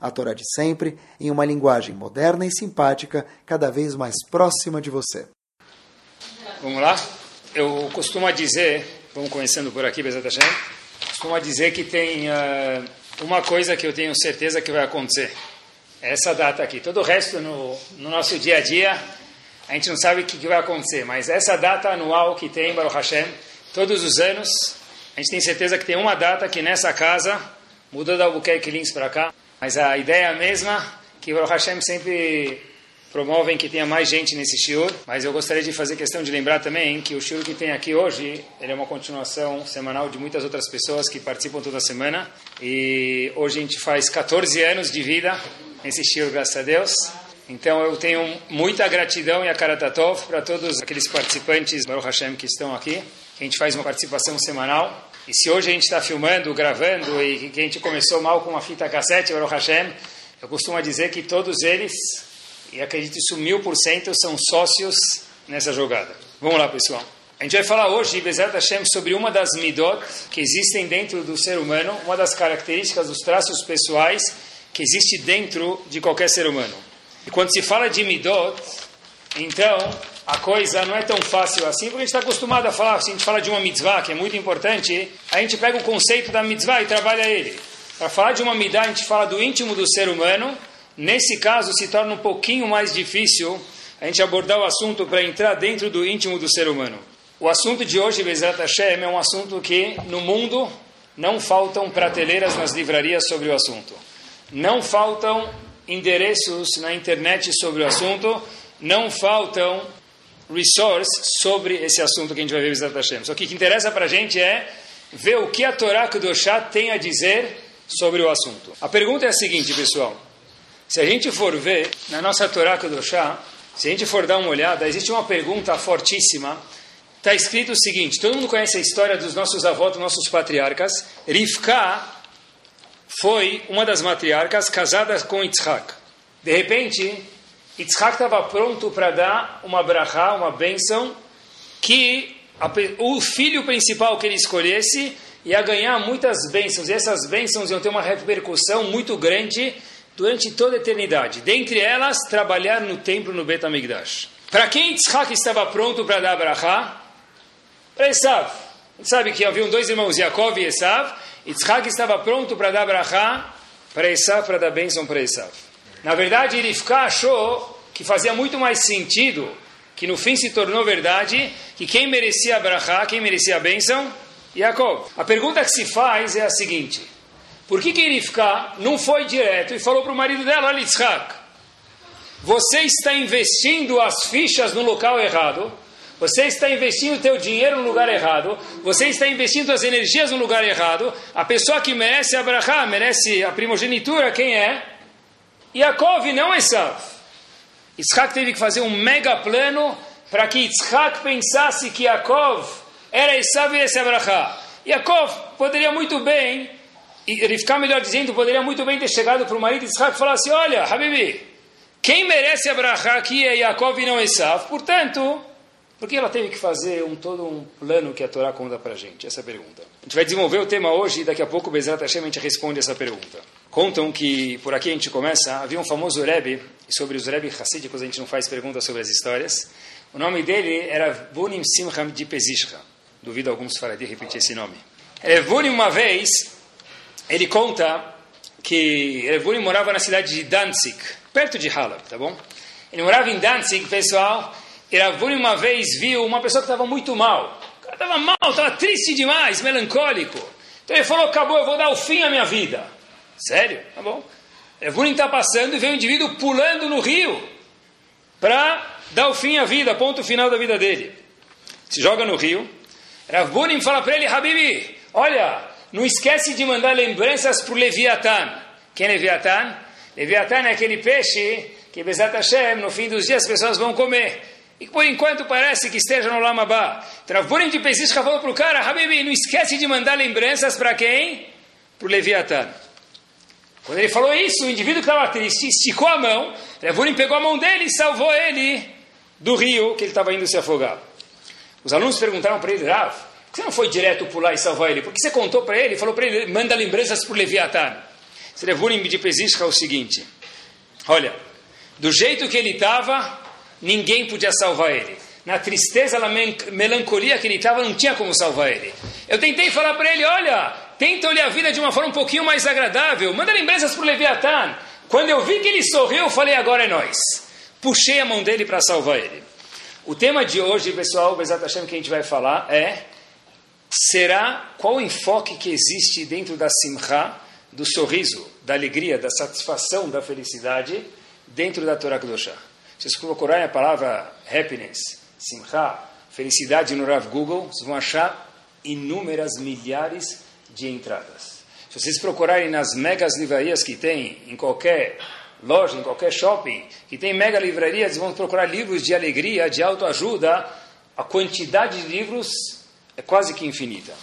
a Torá de sempre, em uma linguagem moderna e simpática, cada vez mais próxima de você. Vamos lá? Eu costumo dizer, vamos começando por aqui, Bezat Hashem, costumo dizer que tem uh, uma coisa que eu tenho certeza que vai acontecer. É essa data aqui. Todo o resto no, no nosso dia a dia, a gente não sabe o que, que vai acontecer, mas essa data anual que tem Baruch Hashem, todos os anos, a gente tem certeza que tem uma data que nessa casa, mudou da Albuquerque Lins para cá, mas a ideia é a mesma, que Baruch Hashem sempre promovem que tenha mais gente nesse shiur, mas eu gostaria de fazer questão de lembrar também que o shiur que tem aqui hoje, ele é uma continuação semanal de muitas outras pessoas que participam toda semana, e hoje a gente faz 14 anos de vida nesse shiur, graças a Deus. Então eu tenho muita gratidão e a Karatatov para todos aqueles participantes Baruch Hashem que estão aqui. A gente faz uma participação semanal. E se hoje a gente está filmando, gravando e que a gente começou mal com uma fita cassete, Baruch Hashem, eu costumo dizer que todos eles, e acredito isso mil por cento, são sócios nessa jogada. Vamos lá, pessoal. A gente vai falar hoje, Bezerra Hashem, sobre uma das midot que existem dentro do ser humano, uma das características, dos traços pessoais que existe dentro de qualquer ser humano. E quando se fala de midot, então a coisa não é tão fácil assim, porque a gente está acostumado a falar, se a gente fala de uma mitzvah, que é muito importante, a gente pega o conceito da mitzvah e trabalha ele. Para falar de uma midah, a gente fala do íntimo do ser humano. Nesse caso, se torna um pouquinho mais difícil a gente abordar o assunto para entrar dentro do íntimo do ser humano. O assunto de hoje, Bezat Hashem, é um assunto que no mundo não faltam prateleiras nas livrarias sobre o assunto. Não faltam endereços na internet sobre o assunto, não faltam resources sobre esse assunto que a gente vai ver Bezat Hashem. Só que o que interessa para a gente é ver o que a Torá Kudoshá tem a dizer sobre o assunto. A pergunta é a seguinte, pessoal. Se a gente for ver na nossa Torá Kudoshá, se a gente for dar uma olhada, existe uma pergunta fortíssima. Está escrito o seguinte: todo mundo conhece a história dos nossos avós, dos nossos patriarcas. Rivka foi uma das matriarcas casada com Yitzhak. De repente, Yitzhak estava pronto para dar uma brachá, uma bênção, que a, o filho principal que ele escolhesse ia ganhar muitas bênçãos, e essas bênçãos iam ter uma repercussão muito grande durante toda a eternidade. Dentre elas, trabalhar no templo no Bet HaMikdash. Para quem Yitzhak estava pronto para dar brachá? Para Esav. Sabe que haviam dois irmãos, Yaakov e Esav. Yitzhak estava pronto para dar brachá para Esav, para dar bênção para Esav. Na verdade, Rivka achou que fazia muito mais sentido, que no fim se tornou verdade, que quem merecia a quem merecia a bênção? Yaakov. A pergunta que se faz é a seguinte: por que, que Rivka não foi direto e falou para o marido dela, olha você está investindo as fichas no local errado, você está investindo o teu dinheiro no lugar errado, você está investindo as energias no lugar errado, a pessoa que merece a brachá, merece a primogenitura, quem é? Yaakov, não Esav. Yitzhak teve que fazer um mega plano para que Yitzhak pensasse que Yaakov era Esav e esse Abrahá. Yaakov poderia muito bem, e ficar melhor dizendo, poderia muito bem ter chegado para o marido de Yitzhak e falar assim, olha, Habibi, quem merece Abrahá aqui é Yaakov e não Esav, portanto, por que ela teve que fazer um, todo um plano que a Torá conta para a gente? Essa é pergunta. A gente vai desenvolver o tema hoje e daqui a pouco Bezerra Hashem a gente responde essa pergunta. Contam que, por aqui a gente começa, havia um famoso Rebbe, e sobre os Rebbe Hassídicos a gente não faz perguntas sobre as histórias, o nome dele era Bunim Simcham de Pezishcha. Duvido alguns faradi repetir esse nome. Revunim, uma vez, ele conta que Revunim morava na cidade de Danzig, perto de Halab, tá bom? Ele morava em Danzig, pessoal, e uma vez viu uma pessoa que estava muito mal. O cara estava mal, estava triste demais, melancólico. Então ele falou, acabou, eu vou dar o fim à minha vida. Sério? Tá bom. Revunim está passando e vê um indivíduo pulando no rio para dar o fim à vida, ponto final da vida dele. Se joga no rio, Rav Bunim fala para ele, Habibi, olha, não esquece de mandar lembranças para o Leviatã. Quem é Leviatã? Leviatã é aquele peixe que Bezat Hashem, no fim dos dias, as pessoas vão comer. E por enquanto parece que esteja no Lamabá. Então, Burim de Pesisca falou para o cara, Habibi, não esquece de mandar lembranças para quem? Para o Leviatã. Quando ele falou isso, o indivíduo que estava triste esticou a mão, Ravurim pegou a mão dele e salvou ele do rio que ele estava indo se afogar. Os alunos perguntaram para ele, Rav, por que você não foi direto pular e salvar ele? Por que você contou para ele? Falou para ele, manda lembranças para o Leviatã. Ravurim de Pesisca é o seguinte, olha, do jeito que ele estava, ninguém podia salvar ele. Na tristeza, na melancolia que ele estava, não tinha como salvar ele. Eu tentei falar para ele: olha, tenta olhar a vida de uma forma um pouquinho mais agradável, manda lembranças para o Leviatã. Quando eu vi que ele sorriu, eu falei: agora é nós. Puxei a mão dele para salvar ele. O tema de hoje, pessoal, o Hashem, que a gente vai falar é: será qual o enfoque que existe dentro da simcha, do sorriso, da alegria, da satisfação, da felicidade, dentro da Torá Kedoshah? Vocês procurarem a palavra happiness, simcha, felicidade no Rav Google, vocês vão achar inúmeras milhares de entradas. Se vocês procurarem nas megas livrarias que tem em qualquer loja, em qualquer shopping, que tem mega livrarias, vão procurar livros de alegria, de autoajuda, a quantidade de livros é quase que infinita.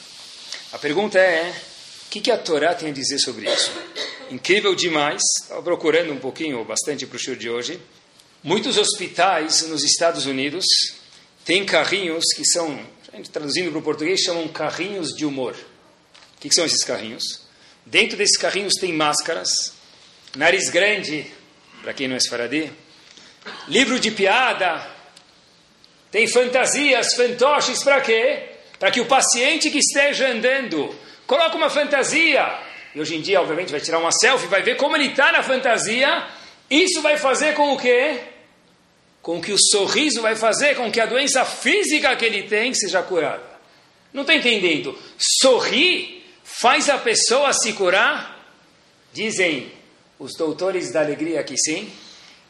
A pergunta é, o que, que a Torá tem a dizer sobre isso? Incrível demais, estava procurando um pouquinho, bastante para o show de hoje, Muitos hospitais nos Estados Unidos têm carrinhos que são, traduzindo para o português, chamam carrinhos de humor. Que, que são esses carrinhos? Dentro desses carrinhos tem máscaras, nariz grande, para quem não é esfaradi, livro de piada, tem fantasias, fantoches, para quê? Para que o paciente que esteja andando coloque uma fantasia. E hoje em dia, obviamente, vai tirar uma selfie, vai ver como ele está na fantasia. Isso vai fazer com o quê? com que o sorriso vai fazer com que a doença física que ele tem seja curada. Não está entendendo? Sorrir faz a pessoa se curar? Dizem os doutores da alegria que sim,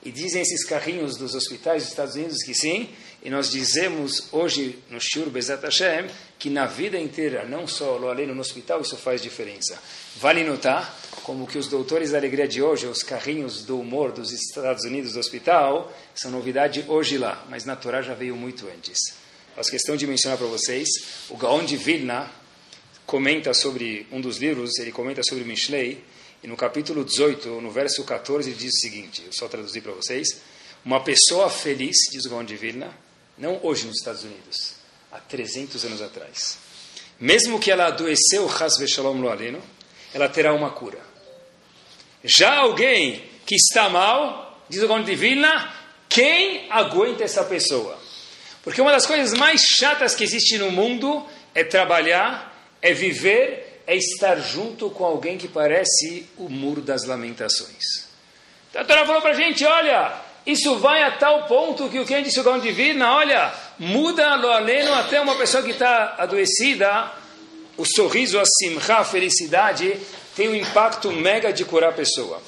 e dizem esses carrinhos dos hospitais dos Estados Unidos que sim, e nós dizemos hoje no Shur Bezat Hashem que na vida inteira, não só lo além no hospital, isso faz diferença. Vale notar como que os doutores da alegria de hoje, os carrinhos do humor dos Estados Unidos do hospital, são novidade hoje lá, mas na Torá já veio muito antes. Faço questão de mencionar para vocês, o Gaon de Vilna comenta sobre um dos livros, ele comenta sobre Mishlei, e no capítulo 18, no verso 14, ele diz o seguinte, eu só traduzir para vocês, uma pessoa feliz, diz o Gaon de Vilna, não hoje nos Estados Unidos, há 300 anos atrás, mesmo que ela adoeceu, ela terá uma cura. Já alguém que está mal, diz o Conde Divina, quem aguenta essa pessoa? Porque uma das coisas mais chatas que existe no mundo é trabalhar, é viver, é estar junto com alguém que parece o muro das lamentações. Então a Torá falou para a gente, olha, isso vai a tal ponto que o que disse o Gaon Divina, olha, muda lo aleno até uma pessoa que está adoecida, o sorriso, a simcha, a felicidade, tem um impacto mega de curar a pessoa.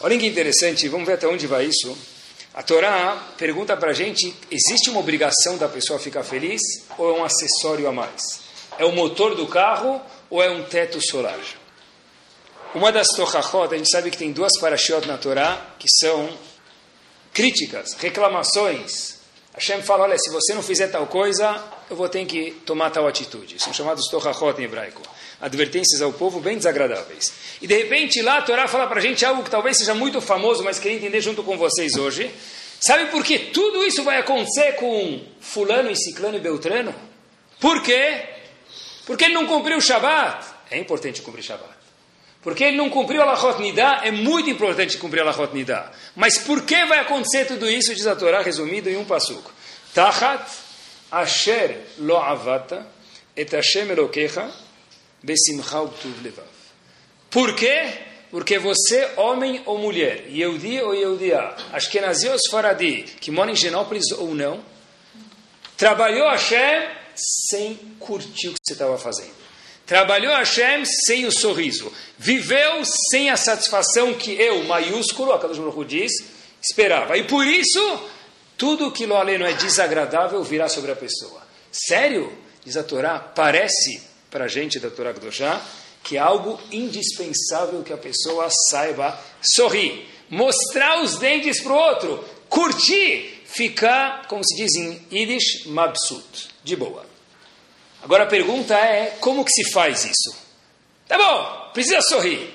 Olha que interessante, vamos ver até onde vai isso. A Torá pergunta para a gente: existe uma obrigação da pessoa ficar feliz ou é um acessório a mais? É o motor do carro ou é um teto solar? Uma das Tochachot, a gente sabe que tem duas parashiot na Torá que são críticas, reclamações. Hashem fala: olha, se você não fizer tal coisa, eu vou ter que tomar tal atitude. São chamados Tochachot em hebraico advertências ao povo bem desagradáveis. E de repente lá a Torá fala para a gente algo que talvez seja muito famoso, mas queria entender junto com vocês hoje. Sabe por que tudo isso vai acontecer com fulano e ciclano e beltrano? Por quê? Porque ele não cumpriu o Shabat. É importante cumprir Shabat. Porque ele não cumpriu a Lachot Nidah, é muito importante cumprir a Lachot Nidah. Mas por que vai acontecer tudo isso, diz a Torá, resumido em um passuco. Tachat asher lo avata et Hashem elokecha por quê? Porque você, homem ou mulher, Yehudi ou Yehudiá, Ashkenazi ou Sfaradi, que mora em Genópolis ou não, trabalhou Hashem sem curtir o que você estava fazendo. Trabalhou Hashem sem o sorriso. Viveu sem a satisfação que eu, maiúsculo, a Kadosh Baruch diz, esperava. E por isso, tudo que lo é desagradável virá sobre a pessoa. Sério? Diz a Torá, parece para a gente da Torá Kedoshá, que é algo indispensável que a pessoa saiba sorrir. mostrar os dentes para o outro, curtir, ficar, como se diz em Yiddish, mabsut, de boa. Agora a pergunta é, como que se faz isso? Tá bom, precisa sorrir.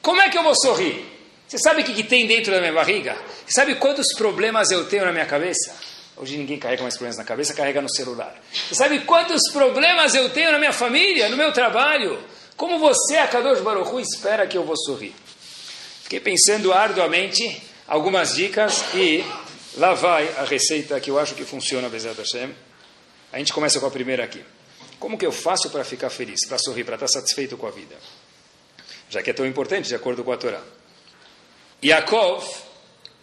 Como é que eu vou sorrir? Você sabe o que, que tem dentro da minha barriga? Você sabe quantos problemas eu tenho na minha cabeça? Hoje ninguém carrega mais problemas na cabeça, carrega no celular. Você sabe quantos problemas eu tenho na minha família, no meu trabalho? Como você, Akadosh Baruch espera que eu vou sorrir? Fiquei pensando arduamente algumas dicas e lá vai a receita que eu acho que funciona, Bezat Hashem. A gente começa com a primeira aqui. Como que eu faço para ficar feliz, para sorrir, para estar satisfeito com a vida? Já que é tão importante, de acordo com a Torá. Yaakov,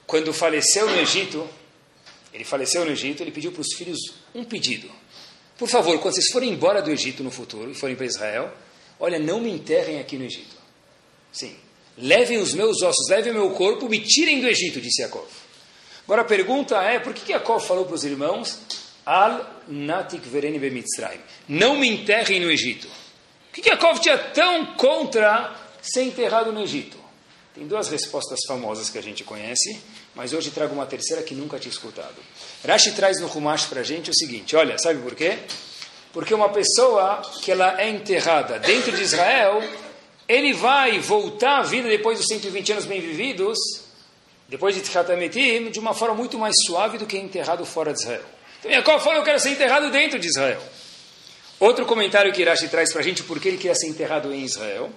quando faleceu no Egito, ele faleceu no Egito, ele pediu para os filhos um pedido. Por favor, quando vocês forem embora do Egito no futuro e forem para Israel, olha, não me enterrem aqui no Egito. Sim. Levem os meus ossos, levem o meu corpo, me tirem do Egito, disse Yaakov. Agora a pergunta é, por que, que Yaakov falou para os irmãos, Al natik vereni bemitzrayim, não me enterrem no Egito? Por que, Yaakov tinha tão contra ser enterrado no Egito? Tem duas respostas famosas que a gente conhece mas hoje trago uma terceira que nunca tinha escutado. Rashi traz no Humash para a gente o seguinte, olha, sabe por quê? Porque uma pessoa que ela é enterrada dentro de Israel, ele vai voltar à vida depois dos 120 anos bem vividos, depois de Tchatametim, de uma forma muito mais suave do que enterrado fora de Israel. Então Jacob falou, eu quero ser enterrado dentro de Israel. Outro comentário que Rashi traz para a gente, por que ele queria ser enterrado em Israel,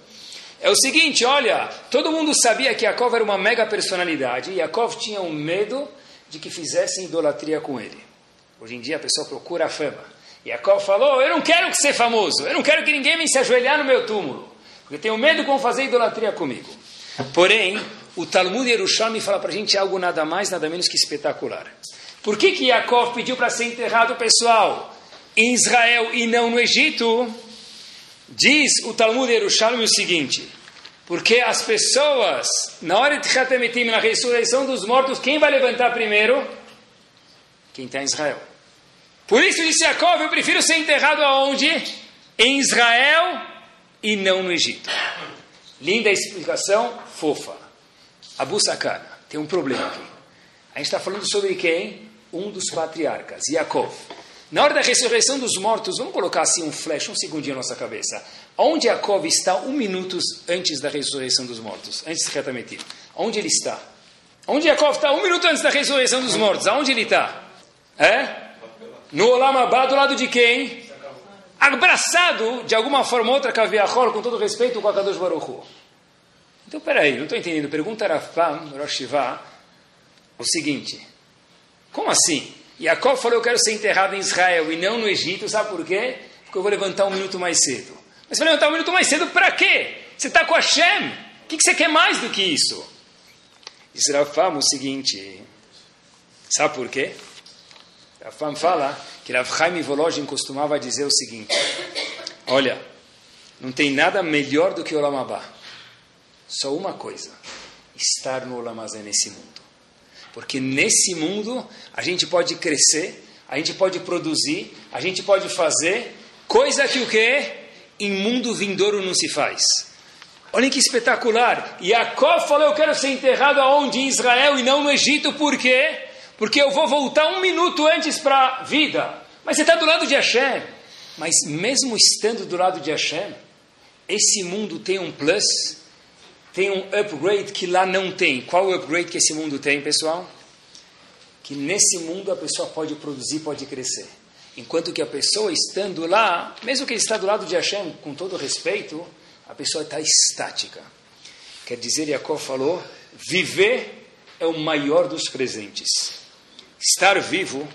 é o seguinte, olha, todo mundo sabia que Yaakov era uma mega personalidade, e Yaakov tinha um medo de que fizessem idolatria com ele. Hoje em dia a pessoa procura a fama. Yaakov falou, eu não quero ser famoso, eu não quero que ninguém venha se ajoelhar no meu túmulo, porque tenho medo vão fazer idolatria comigo. Porém, o Talmud Yerushalmi fala para a gente algo nada mais, nada menos que espetacular. Por que que Yaakov pediu para ser enterrado, pessoal, em Israel e não no Egito? Diz o Talmud Yerushalmi o seguinte, porque as pessoas, na hora de Hatemetim, na ressurreição dos mortos, quem vai levantar primeiro? Quem está em Israel. Por isso disse Jacob, eu prefiro ser enterrado aonde? Em Israel e não no Egito. Linda explicação, fofa. Abu Sakana, tem um problema aqui. A gente está falando sobre quem? Um dos patriarcas, Yaakov. Na hora da ressurreição dos mortos, vamos colocar assim um flash, um segundinho na nossa cabeça. Onde Jacob está um minuto antes da ressurreição dos mortos? Antes de Retamentir. Onde ele está? Onde Jacob está um minuto antes da ressurreição dos mortos? Aonde ele está? É? No Olam Abba, do lado de quem? Abraçado, de alguma forma ou outra, Kaviahor, com todo respeito, com a Kadosh Baruch. Então, peraí, não estou entendendo. Pergunta Rafam, Rosh o seguinte. Como assim? Jacob falou: Eu quero ser enterrado em Israel e não no Egito, sabe por quê? Porque eu vou levantar um minuto mais cedo. Mas você vai levantar um minuto mais cedo para quê? Você está com Hashem. O que, você quer mais do que isso? Diz Rafam o seguinte: Sabe por quê? Rafam fala que Rav Chaim Volozhin costumava dizer o seguinte: Olha, não tem nada melhor do que o Olam Só uma coisa: estar no Olam nesse mundo. Porque nesse mundo a gente pode crescer, a gente pode produzir, a gente pode fazer coisa que o que em mundo vindouro não se faz. Olhem que espetacular. Jacob falou: Eu quero ser enterrado aonde? Em Israel e não no Egito. Por quê? Porque eu vou voltar um minuto antes para a vida. Mas você está do lado de Hashem. Mas mesmo estando do lado de Hashem, esse mundo tem um plus tem um upgrade que lá não tem. Qual o upgrade que esse mundo tem, pessoal? Que nesse mundo a pessoa pode produzir, pode crescer. Enquanto que a pessoa estando lá, mesmo que ele está do lado de Hashem, com todo respeito, a pessoa está estática. Quer dizer, Jacob falou, viver é o maior dos presentes. Estar vivo,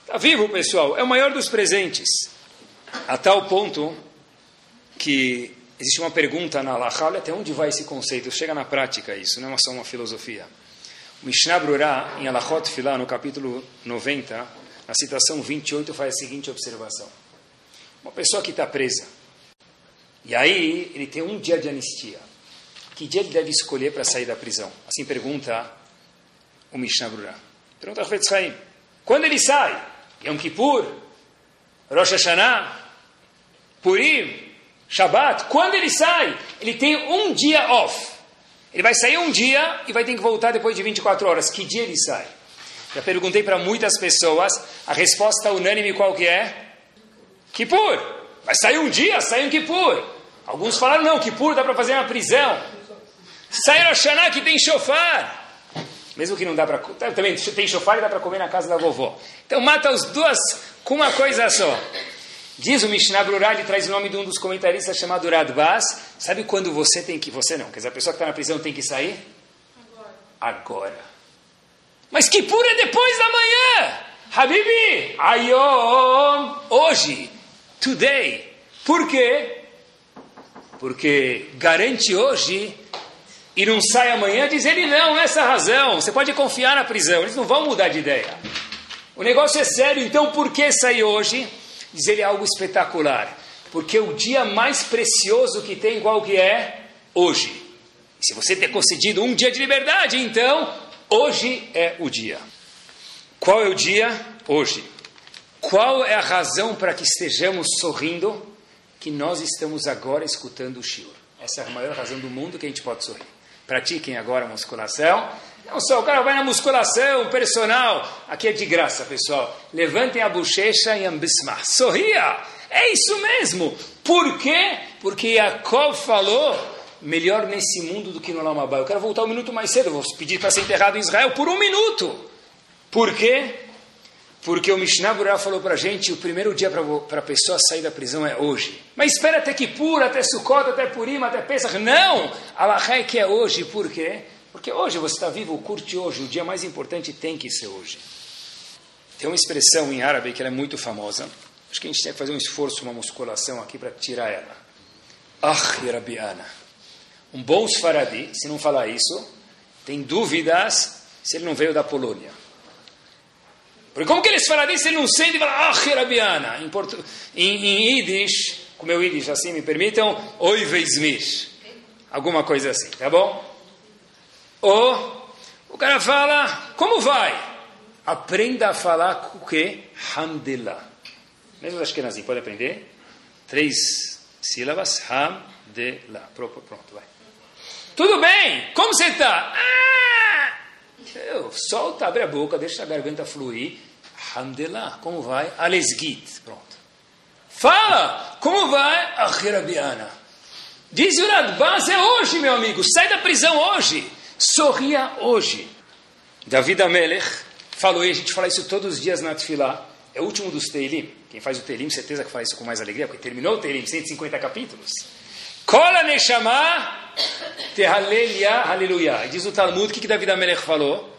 está vivo, pessoal, é o maior dos presentes. A tal ponto que Existe uma pergunta na Alaha, até onde vai esse conceito? Chega na prática isso, não é só uma filosofia. O Mishnah Brurah, em Alachot Filah, no capítulo 90, na citação 28, faz a seguinte observação. Uma pessoa que está presa, e aí ele tem um dia de anistia. Que dia ele deve escolher para sair da prisão? Assim pergunta o Mishnah Brurah. Pergunta Ravetz Haim. Quando ele sai? Yom Kippur? Rosh Hashanah? Purim? Shabat, quando ele sai, ele tem um dia off. Ele vai sair um dia e vai ter que voltar depois de 24 horas. Que dia ele sai? Já perguntei para muitas pessoas, a resposta unânime qual que é? Kippur. Vai sair um dia, sai um Kippur. Alguns falaram, não, Kippur dá para fazer na prisão. Sai Rosh que tem shofar. Mesmo que não dá para... Também tem shofar e dá para comer na casa da vovó. Então mata os duas com uma coisa só. Diz o Mishnah Brurah, ele traz o nome de um dos comentaristas chamado Radbaz. Sabe quando você tem que... Você não, quer dizer, a pessoa que está na prisão tem que sair? Agora. Agora. Mas Kippur é depois da manhã. Habibi, ayom, hoje, today. Por quê? Porque garante hoje e não sai amanhã, diz ele não, essa razão. Você pode confiar na prisão, eles não vão mudar de ideia. O negócio é sério, então por que sair hoje? Diz ele algo espetacular. Porque o dia mais precioso que tem, qual que é? Hoje. Se você ter concedido um dia de liberdade, então, hoje é o dia. Qual é o dia? Hoje. Qual é a razão para que estejamos sorrindo? Que nós estamos agora escutando o Shiur. Essa é a maior razão do mundo que a gente pode sorrir. Pratiquem agora a musculação. Não só o cara vai na musculação, personal. Aqui é de graça, pessoal. Levantem a bochecha e ambismar. Sorria! É isso mesmo. Por quê? Porque Jacob falou melhor nesse mundo do que no Lamabá. Eu quero voltar um minuto mais cedo. Vou pedir para ser enterrado em Israel por um minuto. Por quê? Porque o Mishnah Burah falou para a gente, o primeiro dia para a pessoa sair da prisão é hoje. Mas espera até Kippur, até Sukkot, até Purim, até Pesach. Não! Allah é que é hoje. Por quê? Porque hoje você está vivo, curte hoje. O dia mais importante tem que ser hoje. Tem uma expressão em árabe que é muito famosa. Acho que a gente tem que fazer um esforço, uma musculação aqui para tirar ela. Ah, Rabiana. Um bom Sfaradi, se não falar isso, tem dúvidas se ele não veio da Polônia. Porque como que eles falam disso, ele não sente e fala, ah, Rabiana. Em, portu... em, em Yiddish, com meu Yiddish assim, me permitam, oi veismir. Alguma coisa assim, tá bom? Ou o cara fala, como vai? Aprenda a falar com o quê? Hamdillah. Mesmo é assim, pode aprender? Três sílabas, Hamdillah. Pronto, pronto, vai. Tudo bem, como você está? Ah! Eu, solta, abre a boca, deixa a garganta fluir. Hamdillah, como vai? Alesgit, pronto. Fala, como vai? Achirabiana. Diz o Radbaz, é hoje, meu amigo, sai da prisão hoje. Sorria hoje. David Amelech falou, e a gente fala isso todos os dias na Tfilá, é o último dos Teilim. Quem faz o Teilim, certeza que faz isso com mais alegria, porque terminou o Teilim, 150 capítulos. Kola Neshama Tehalelia Aleluia. Diz o Talmud, o que, que David Amelech falou?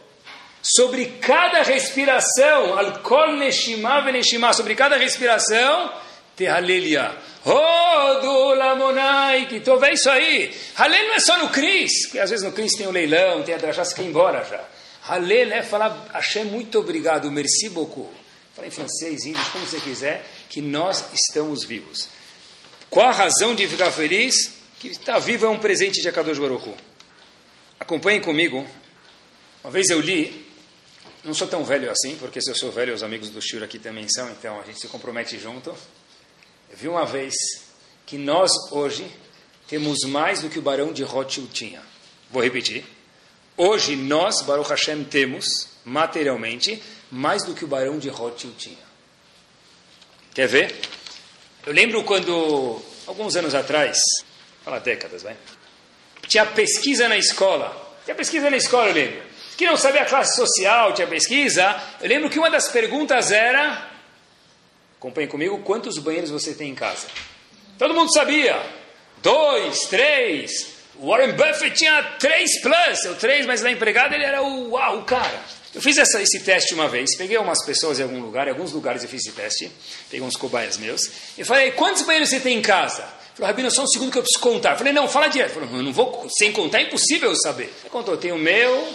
Sobre cada respiração, Al Kol Neshima Veneshima, sobre cada respiração, Tehalelia. Rodo Lamonai, que tô vendo isso aí. Halel não é só no Cris, porque às vezes no Cris tem o um leilão, tem a drachá, você quer ir embora já. Halel é falar, Hashem, muito obrigado, merci beaucoup. Fala em francês, índio, como você quiser, que nós estamos vivos. Qual a razão de ficar feliz? Que estar vivo é um presente de Akadosh Baruch. Acompanhem comigo. Uma vez eu li, não sou tão velho assim, porque se eu sou velho, os amigos do Shur aqui também são, então a gente se compromete junto. Eu vi uma vez que nós hoje temos mais do que o barão de Rothschild tinha. Vou repetir. Hoje nós, Baruch Hashem, temos materialmente mais do que o barão de Rothschild tinha. Quer ver? Eu lembro quando, alguns anos atrás, fala décadas, vai, tinha pesquisa na escola. Tinha pesquisa na escola, eu lembro. Que não sabia a classe social, tinha pesquisa. Eu lembro que uma das perguntas era Acompanhe comigo, quantos banheiros você tem em casa? Todo mundo sabia. Dois, três. Warren Buffett tinha três plus. Eu três, mas na empregada ele era o, uau, o cara. Eu fiz essa, esse teste uma vez, peguei umas pessoas em algum lugar, em alguns lugares eu fiz esse teste, peguei uns cobaias meus, e falei, quantos banheiros você tem em casa? Falei, Rabino, só um segundo que eu preciso contar. Falei, não, fala direto. Falei, eu não vou, sem contar é impossível eu saber. Ele contou, tem o meu,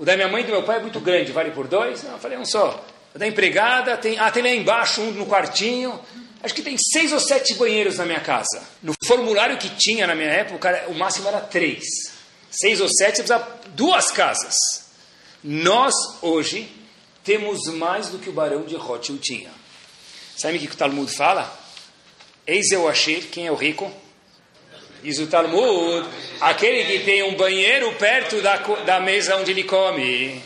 o da minha mãe e do meu pai é muito grande, vale por dois? Não, falei, um só da empregada, tem, ah, tem lá embaixo um no quartinho. Acho que tem seis ou sete banheiros na minha casa. No formulário que tinha na minha época, o máximo era três. Seis ou sete, você precisa duas casas. Nós, hoje, temos mais do que o barão de Rothschild tinha. Sabe o que o Talmud fala? Eis eu achei, quem é o rico? Diz o Talmud, aquele que tem um banheiro perto da, da mesa onde ele come.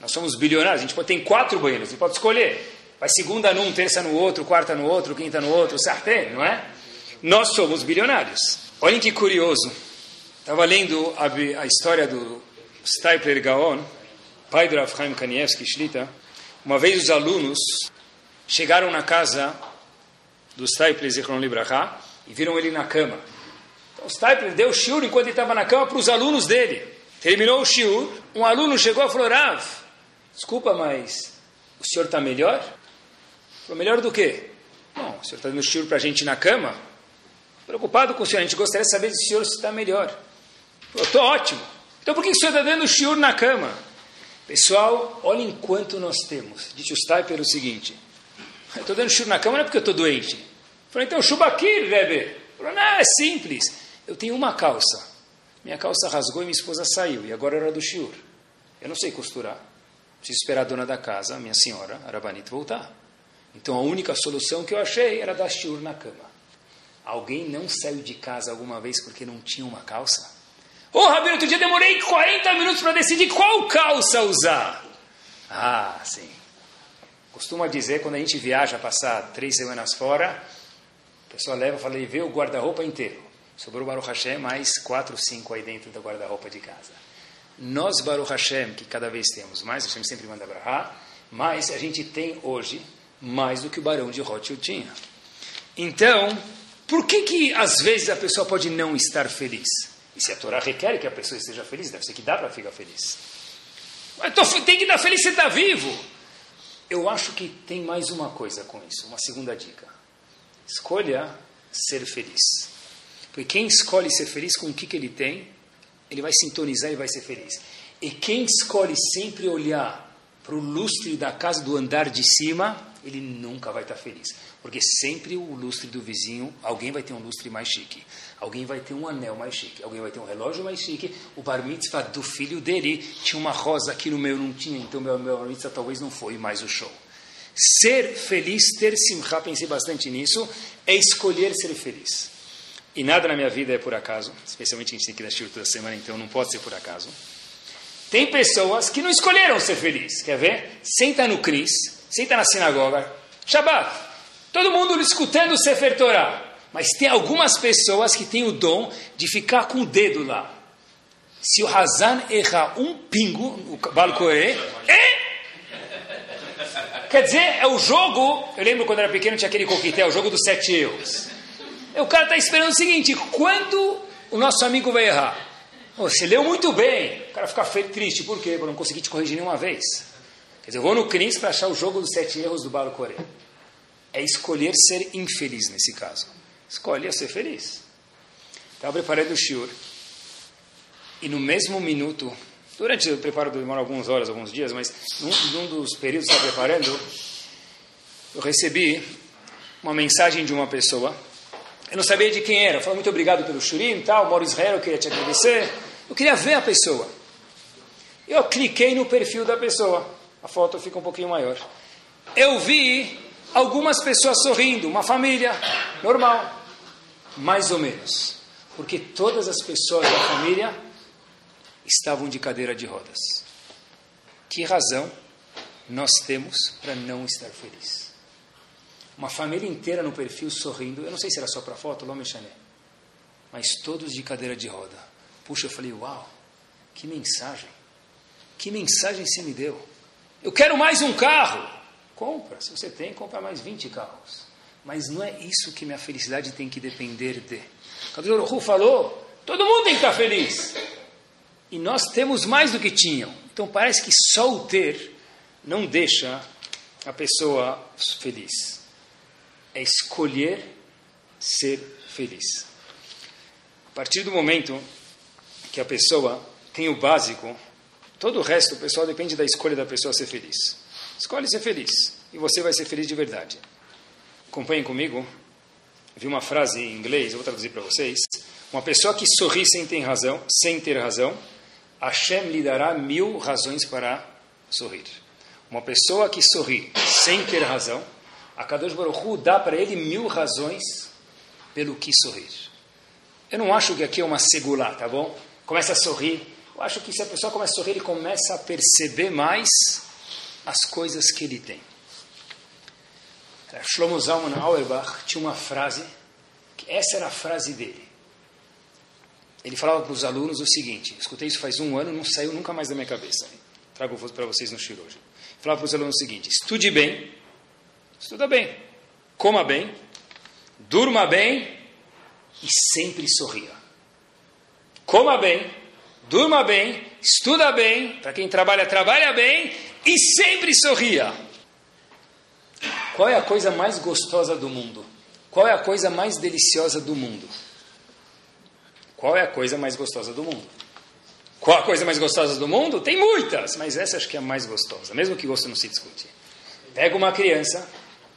Nós somos bilionários, a gente pode, tem quatro banheiros, você pode escolher. Vai segunda num, terça no outro, quarta no outro, quinta no outro, sartén, não é? Nós somos bilionários. Olhem que curioso. Estava lendo a, a, história do Stipler Gaon, pai do Rav Chaim Kanievski Shlita. Uma vez os alunos chegaram na casa do Stipler Zichron Libraha e viram ele na cama. Então o Stipler deu o shiur enquanto ele estava na cama para os alunos dele. Terminou o shiur, um aluno chegou e falou, Rav, desculpa, mas o senhor está melhor? Falou, melhor do quê? Bom, o senhor está dando shiur para a gente na cama? Preocupado com o senhor, a gente gostaria de saber se o senhor está melhor. Falou, estou ótimo. Então por que o senhor está dando shiur na cama? Pessoal, olhem quanto nós temos. Disse o Stipler o seguinte, estou dando shiur na cama não é porque eu estou doente. Falei, então Shubakir, Rebbe. Falou, não, é simples. Eu tenho uma calça. Minha calça rasgou e minha esposa saiu. E agora era do shiur. Eu não sei costurar. Preciso esperar a dona da casa, minha senhora, Arabanit, voltar. Então a única solução que eu achei era dar shiur na cama. Alguém não saiu de casa alguma vez porque não tinha uma calça? Ô, oh, Rabino, outro dia demorei 40 minutos para decidir qual calça usar. Ah, sim. Costuma dizer, quando a gente viaja, passar três semanas fora, a pessoa leva e fala, e vê o guarda-roupa inteiro. Sobrou Baruch Hashem mais quatro, cinco aí dentro do guarda-roupa de casa. Nós, Baruch Hashem, que cada vez temos mais, Hashem sempre manda Brahá, mas a gente tem hoje mais do que o barão de Rothschild tinha. Então, por que que às vezes a pessoa pode não estar feliz? E se a Torá requer que a pessoa esteja feliz, deve ser que dá para ficar feliz. Mas tem que estar feliz, você está vivo. Eu acho que tem mais uma coisa com isso, uma segunda dica. Escolha ser feliz. Porque quem escolhe ser feliz com o que, que ele tem, ele vai sintonizar e vai ser feliz. E quem escolhe sempre olhar para o lustre da casa do andar de cima, ele nunca vai estar feliz. Porque sempre o lustre do vizinho, alguém vai ter um lustre mais chique, alguém vai ter um anel mais chique, alguém vai ter um relógio mais chique. O bar mitzvah do filho dele tinha uma rosa aqui no meu, não tinha, então meu, meu bar mitzvah talvez não foi mais o show. Ser feliz, ter simcha, pensei bastante nisso, é escolher ser feliz. E nada na minha vida é por acaso, especialmente a gente tem que dar shiur toda semana, então não pode ser por acaso. Tem pessoas que não escolheram ser feliz, quer ver? Senta no Cris, senta na sinagoga, Shabbat, todo mundo escutando o Sefer Torah. Mas tem algumas pessoas que têm o dom de ficar com o dedo lá. Se o Hazan errar um pingo no Balcoré, é Quer dizer, é o jogo. Eu lembro quando era pequeno tinha aquele coquetel, o jogo dos sete erros. O cara está esperando o seguinte: quando o nosso amigo vai errar? Você leu muito bem. O cara fica feio, triste. Por quê? Porque eu não consegui te corrigir nenhuma vez. Quer dizer, eu vou no CRIS para achar o jogo dos sete erros do Balo Coreia. É escolher ser infeliz nesse caso. Escolhe ser feliz. Estava preparando o shiur. E no mesmo minuto, Durante o preparo demora algumas horas, alguns dias, mas num, num dos períodos que estava preparando, eu recebi uma mensagem de uma pessoa. Eu não sabia de quem era. Falou muito obrigado pelo shurim, tal, moro Israel, eu queria te agradecer. Eu queria ver a pessoa. Eu cliquei no perfil da pessoa. A foto fica um pouquinho maior. Eu vi algumas pessoas sorrindo, uma família normal, mais ou menos. Porque todas as pessoas da família estavam de cadeira de rodas. Que razão nós temos para não estar feliz? Uma família inteira no perfil sorrindo, eu não sei se era só para foto, não me mas todos de cadeira de roda. Puxa, eu falei, uau, que mensagem, que mensagem você me deu. Eu quero mais um carro. Compra, se você tem, compra mais 20 carros. Mas não é isso que minha felicidade tem que depender de. Quando falou, todo mundo tem que estar feliz. E nós temos mais do que tinham. Então parece que só o ter não deixa a pessoa feliz. É escolher ser feliz. A partir do momento que a pessoa tem o básico, todo o resto, pessoal depende da escolha da pessoa ser feliz. Escolhe ser feliz e você vai ser feliz de verdade. Acompanhem comigo. Vi uma frase em inglês, eu vou traduzir para vocês. Uma pessoa que sorri sem ter razão, sem ter razão, Hashem lhe dará mil razões para sorrir. Uma pessoa que sorri sem ter razão, a Kadosh Baruch Hu dá para ele mil razões pelo que sorrir. Eu não acho que aqui é uma segula, tá bom? Começa a sorrir. Eu acho que se a pessoa começa a sorrir, ele começa a perceber mais as coisas que ele tem. Shlomo Zalman Auerbach tinha uma frase, essa era a frase dele. Ele falava para os alunos o seguinte, escutei isso faz um ano, não saiu nunca mais da minha cabeça. Trago para vocês no Shiro hoje. Falava para os alunos o seguinte, estude bem, estuda bem, coma bem, durma bem e sempre sorria. Coma bem, durma bem, estuda bem, para quem trabalha, trabalha bem e sempre sorria. Qual é a coisa mais gostosa do mundo? Qual é a coisa mais deliciosa do mundo? Qual é a coisa mais gostosa do mundo? Qual a coisa mais gostosa do mundo? Tem muitas, mas essa acho que é a mais gostosa, mesmo que gosto não se discute. Pega uma criança,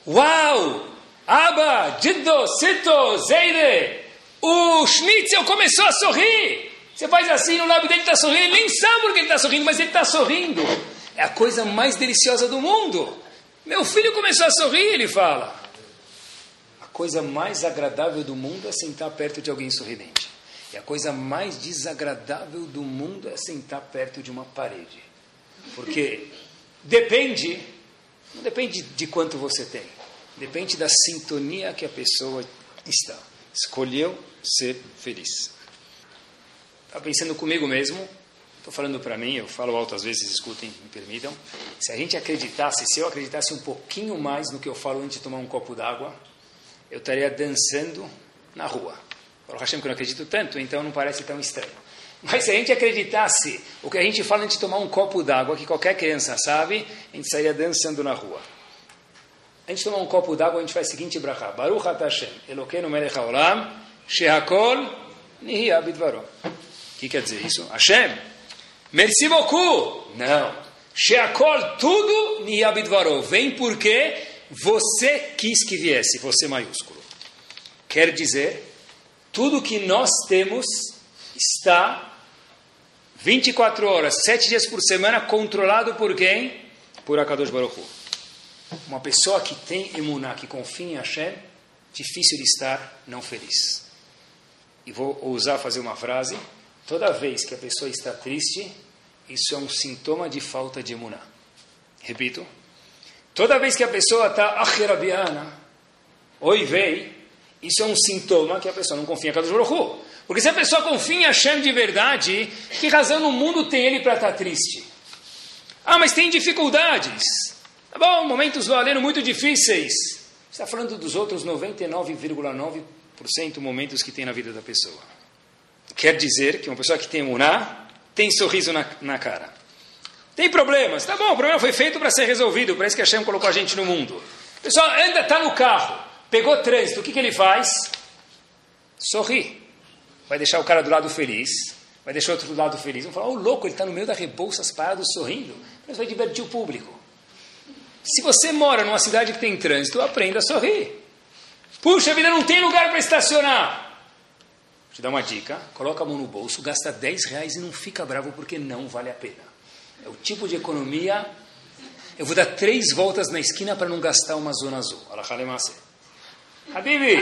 uau! Aba, Jiddo, Sito, Zeide, o Schnitzel começou a sorrir. Você faz assim, no lábio dele está sorrindo, ele nem sabe porque ele está sorrindo, mas ele está sorrindo. É a coisa mais deliciosa do mundo. Meu filho começou a sorrir, ele fala. A coisa mais agradável do mundo é sentar perto de alguém sorridente. E a coisa mais desagradável do mundo é sentar perto de uma parede. Porque depende, não depende de quanto você tem, depende da sintonia que a pessoa está. Escolheu ser feliz. Estava pensando comigo mesmo, Estou falando para mim, eu falo alto às vezes, escutem, me permitam. Se a gente acreditasse, se eu acreditasse um pouquinho mais no que eu falo antes de tomar um copo d'água, eu estaria dançando na rua. Por Hashem que eu não acredito tanto, então não parece tão estranho. Mas se a gente acreditasse o que a gente fala antes de tomar um copo d'água, que qualquer criança sabe, a gente estaria dançando na rua. Antes de tomar um copo d'água, a gente faz o seguinte brachá. Baruch Hashem, Elokeinu melech haolam, shehakol nihi abidvaro. O que quer dizer isso? Hashem, Merci beaucoup. Não. Sheakol, tudo Niyabidvarov. Vem porque você quis que viesse, você maiúsculo. Quer dizer, tudo que nós temos está 24 horas, 7 dias por semana, controlado por quem? Por Akadosh Baruch Hu. Uma pessoa que tem emuná, que confia em Hashem, difícil de estar não feliz. E vou ousar fazer uma frase. Toda vez que a pessoa está triste, isso é um sintoma de falta de emuná. Repito. Toda vez que a pessoa está acherabiana, oi vei, isso é um sintoma que a pessoa não confia em Kadosh Baruch Porque se a pessoa confia em Hashem de verdade, que razão no mundo tem ele para estar tá triste? Ah, mas tem dificuldades. Tá bom, momentos do aleno muito difíceis. Está falando dos outros 99,9% momentos que tem na vida da pessoa. Quer dizer que uma pessoa que tem emuná, tem sorriso na, na cara. Tem problemas, tá bom, o problema foi feito para ser resolvido, isso que a Hashem colocou a gente no mundo. Pessoal anda, está no carro, pegou trânsito, o que, que ele faz? Sorri. Vai deixar o cara do lado feliz, vai deixar o outro do lado feliz. Vão falar, ô oh, louco, ele está no meio da Rebouças parado sorrindo. Mas vai divertir o público. Se você mora numa cidade que tem trânsito, aprenda a sorrir. Puxa vida, não tem lugar para estacionar. Vou te dar uma dica, coloca a mão no bolso, gasta 10 reais e não fica bravo porque não vale a pena. É o tipo de economia. Eu vou dar três voltas na esquina para não gastar uma zona azul. Habibi,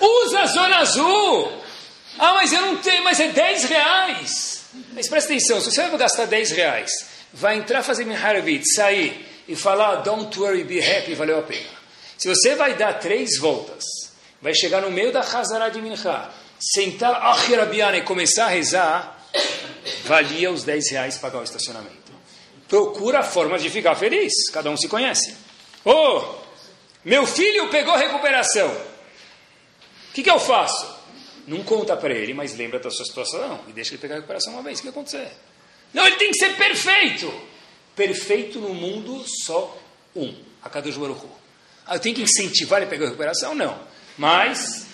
usa a zona azul! Ah, mas eu não tenho, mas é 10 reais. Mas presta atenção, se você vai gastar 10 reais, vai entrar fazer Miharavit, sair e falar Don't worry, be happy, valeu a pena. Se você vai dar três voltas vai chegar no meio da Hazara de Mincha, sentar e começar a rezar, valia os 10 reais pagar o estacionamento. Procura formas de ficar feliz, cada um se conhece. Oh, meu filho pegou recuperação. O que, que eu faço? Não conta para ele, mas lembra da sua situação e deixa ele pegar a recuperação uma vez. O que vai acontecer? Não, ele tem que ser perfeito. Perfeito no mundo, só um. A Kadosh Baruch Ah, eu tenho que incentivar ele a pegar a recuperação? Não. Mas,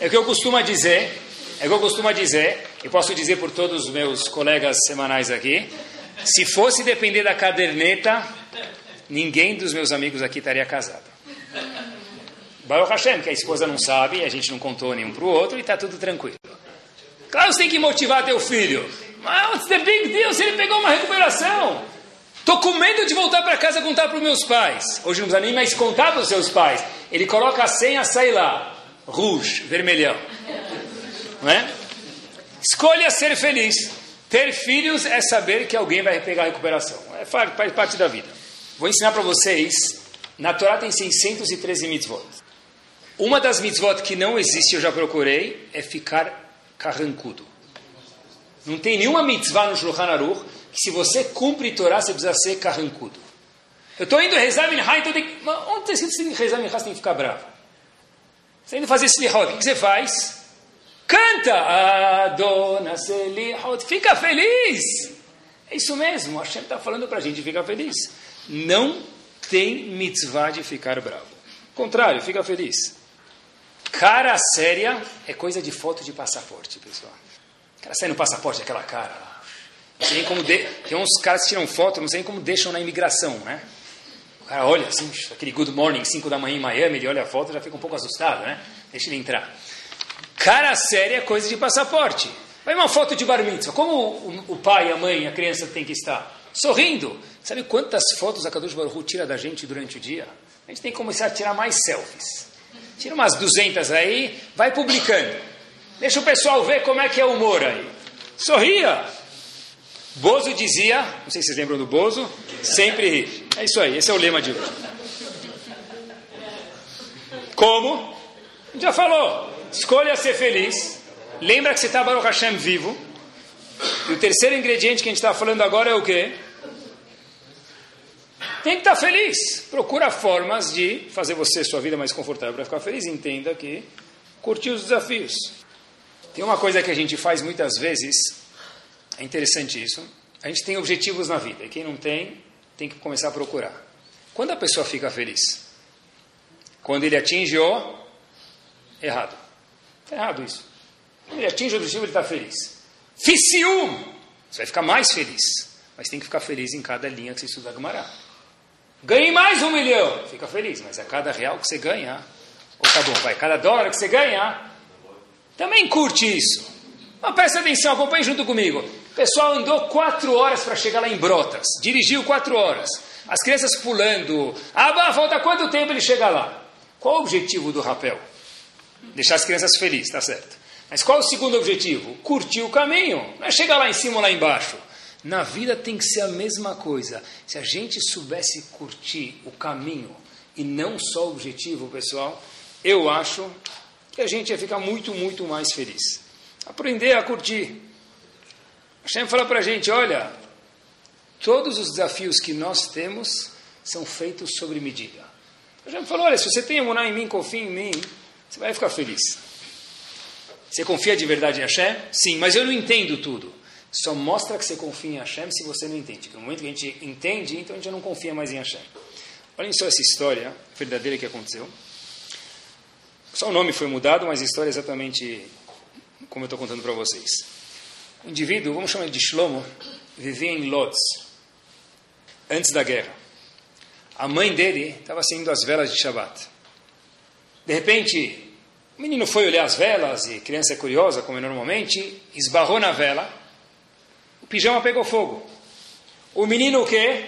é o que eu costumo dizer, é o que eu costumo dizer, e posso dizer por todos os meus colegas semanais aqui, se fosse depender da caderneta, ninguém dos meus amigos aqui estaria casado. Baruch Hashem, que a esposa não sabe, a gente não contou nenhum para o outro e está tudo tranquilo. Claro, você tem que motivar teu filho. Mas the big deal se ele pegou uma recuperação? Estou com medo de voltar para casa contar para os meus pais. Hoje não precisa nem mais contar para os seus pais. Ele coloca a senha, sai lá. Rouge, vermelhão. Não é? Escolha ser feliz. Ter filhos é saber que alguém vai pegar a recuperação. É faz parte da vida. Vou ensinar para vocês. Na Torá tem 613 mitzvot. Uma das mitzvot que não existe, eu já procurei, é ficar carrancudo. Não tem nenhuma mitzvah no Shulchan Aruch que se você cumpre Torá, você precisa ser carrancudo. Eu estou indo rezar minha então tem que... Onde está escrito que rezar minha você tem que ficar bravo? Você está indo fazer slihot, o que você faz? Canta! Adona selihot, fica feliz! É isso mesmo, Hashem está falando para a gente ficar feliz. Não tem mitzvah de ficar bravo. Contrário, fica feliz. Cara séria é coisa de foto de passaporte, pessoal. Cara sai no passaporte, aquela cara lá. Não como de... Tem uns caras que tiram foto, não sei como deixam na imigração, né? O cara olha assim, aquele good morning, 5 da manhã em Miami, ele olha a foto já fica um pouco assustado, né? Deixa ele entrar. Cara séria é coisa de passaporte. Vai uma foto de bar mitzvah. Como o, pai, a mãe, a criança tem que estar? Sorrindo. Sabe quantas fotos a Kadosh Baruch tira da gente durante o dia? A gente tem que começar a tirar mais selfies. Tira umas 200 aí, vai publicando. Deixa o pessoal ver como é que é o humor aí. Sorria. Bozo dizia, não sei se vocês lembram do Bozo, sempre ri. É isso aí, esse é o lema de hoje. Como? Já falou. Escolha ser feliz. Lembra que você está Baruch Hashem vivo. E o terceiro ingrediente que a gente está falando agora é o quê? Tem que estar tá feliz. Procura formas de fazer você sua vida mais confortável para ficar feliz. Entenda que curtir os desafios. Tem uma coisa que a gente faz muitas vezes, é interessante isso. A gente tem objetivos na vida e quem não tem, tem que começar a procurar. Quando a pessoa fica feliz? Quando ele atinge o errado. Está errado isso. Quando ele atinge o objetivo, ele está feliz. Ficium! Você vai ficar mais feliz. Mas tem que ficar feliz em cada linha que você estuda Gumará. Ganhe mais um milhão. Fica feliz, mas a cada real que você ganha, ou tá bom, vai, cada dólar que você ganha, também curte isso. Mas presta atenção, acompanhe junto comigo. O pessoal andou quatro horas para chegar lá em Brotas. Dirigiu quatro horas. As crianças pulando. Ah, falta quanto tempo ele chega lá? Qual o objetivo do rapel? Deixar as crianças felizes, tá certo. Mas qual o segundo objetivo? Curtir o caminho. Não é chegar lá em cima ou lá embaixo. Na vida tem que ser a mesma coisa. Se a gente soubesse curtir o caminho e não só o objetivo, pessoal, eu acho que a gente ia ficar muito, muito mais feliz. Aprender a curtir. Hashem fala para a gente, olha, todos os desafios que nós temos são feitos sobre medida. Hashem falou, olha, se você tem amuná em mim, confia em mim, você vai ficar feliz. Você confia de verdade em Hashem? Sim, mas eu não entendo tudo. Só mostra que você confia em Hashem se você não entende. Porque no momento que a gente entende, então a gente não confia mais em Hashem. Olhem só essa história verdadeira que aconteceu. Só o nome foi mudado, mas a história é exatamente como eu estou contando para vocês. O indivíduo, vamos chamar de Shlomo, vivia em Lodz, antes da guerra. A mãe dele estava acendendo as velas de Shabbat. De repente, o menino foi olhar as velas, e criança curiosa, como é normalmente, esbarrou na vela, o pijama pegou fogo. O menino o quê?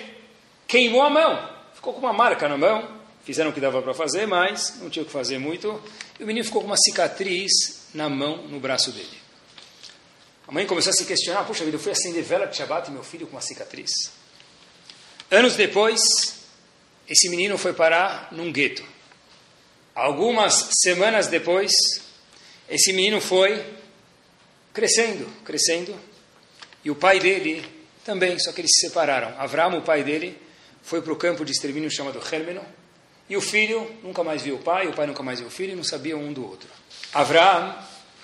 Queimou a mão. Ficou com uma marca na mão. Fizeram o que dava para fazer, mas não tinha o que fazer muito. E o menino ficou com uma cicatriz na mão, no braço dele. A mãe começou a se questionar: Puxa vida, eu fui acender vela de Shabbat e meu filho com uma cicatriz. Anos depois, esse menino foi parar num gueto. Algumas semanas depois, esse menino foi crescendo, crescendo, e o pai dele também, só que eles se separaram. Avram, o pai dele, foi para o campo de extermínio chamado Hermeno, e o filho nunca mais viu o pai, o pai nunca mais viu o filho, e não sabia um do outro. Avram,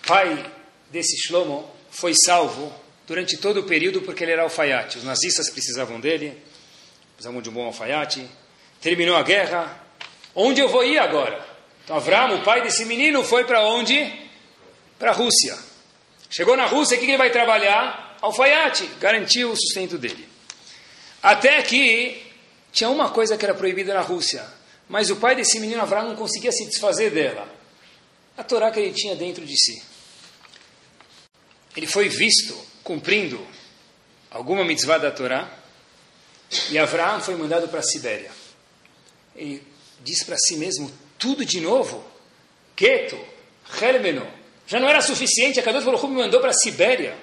pai desse Shlomo, foi salvo durante todo o período porque ele era alfaiate. Os nazistas precisavam dele, precisavam de um bom alfaiate. Terminou a guerra. Onde eu vou ir agora? Então Avram, o pai desse menino, foi para onde? Para a Rússia. Chegou na Rússia, o que ele vai trabalhar? Alfaiate, garantiu o sustento dele. Até que tinha uma coisa que era proibida na Rússia, mas o pai desse menino Avram não conseguia se desfazer dela. A Torá que ele tinha dentro de si. Ele foi visto cumprindo alguma mitzvah da Torá e Avram foi mandado para a Sibéria. Ele diz para si mesmo: tudo de novo. Keto, Hermeno, Já não era suficiente, a Kadosh Baruch me mandou para a Sibéria.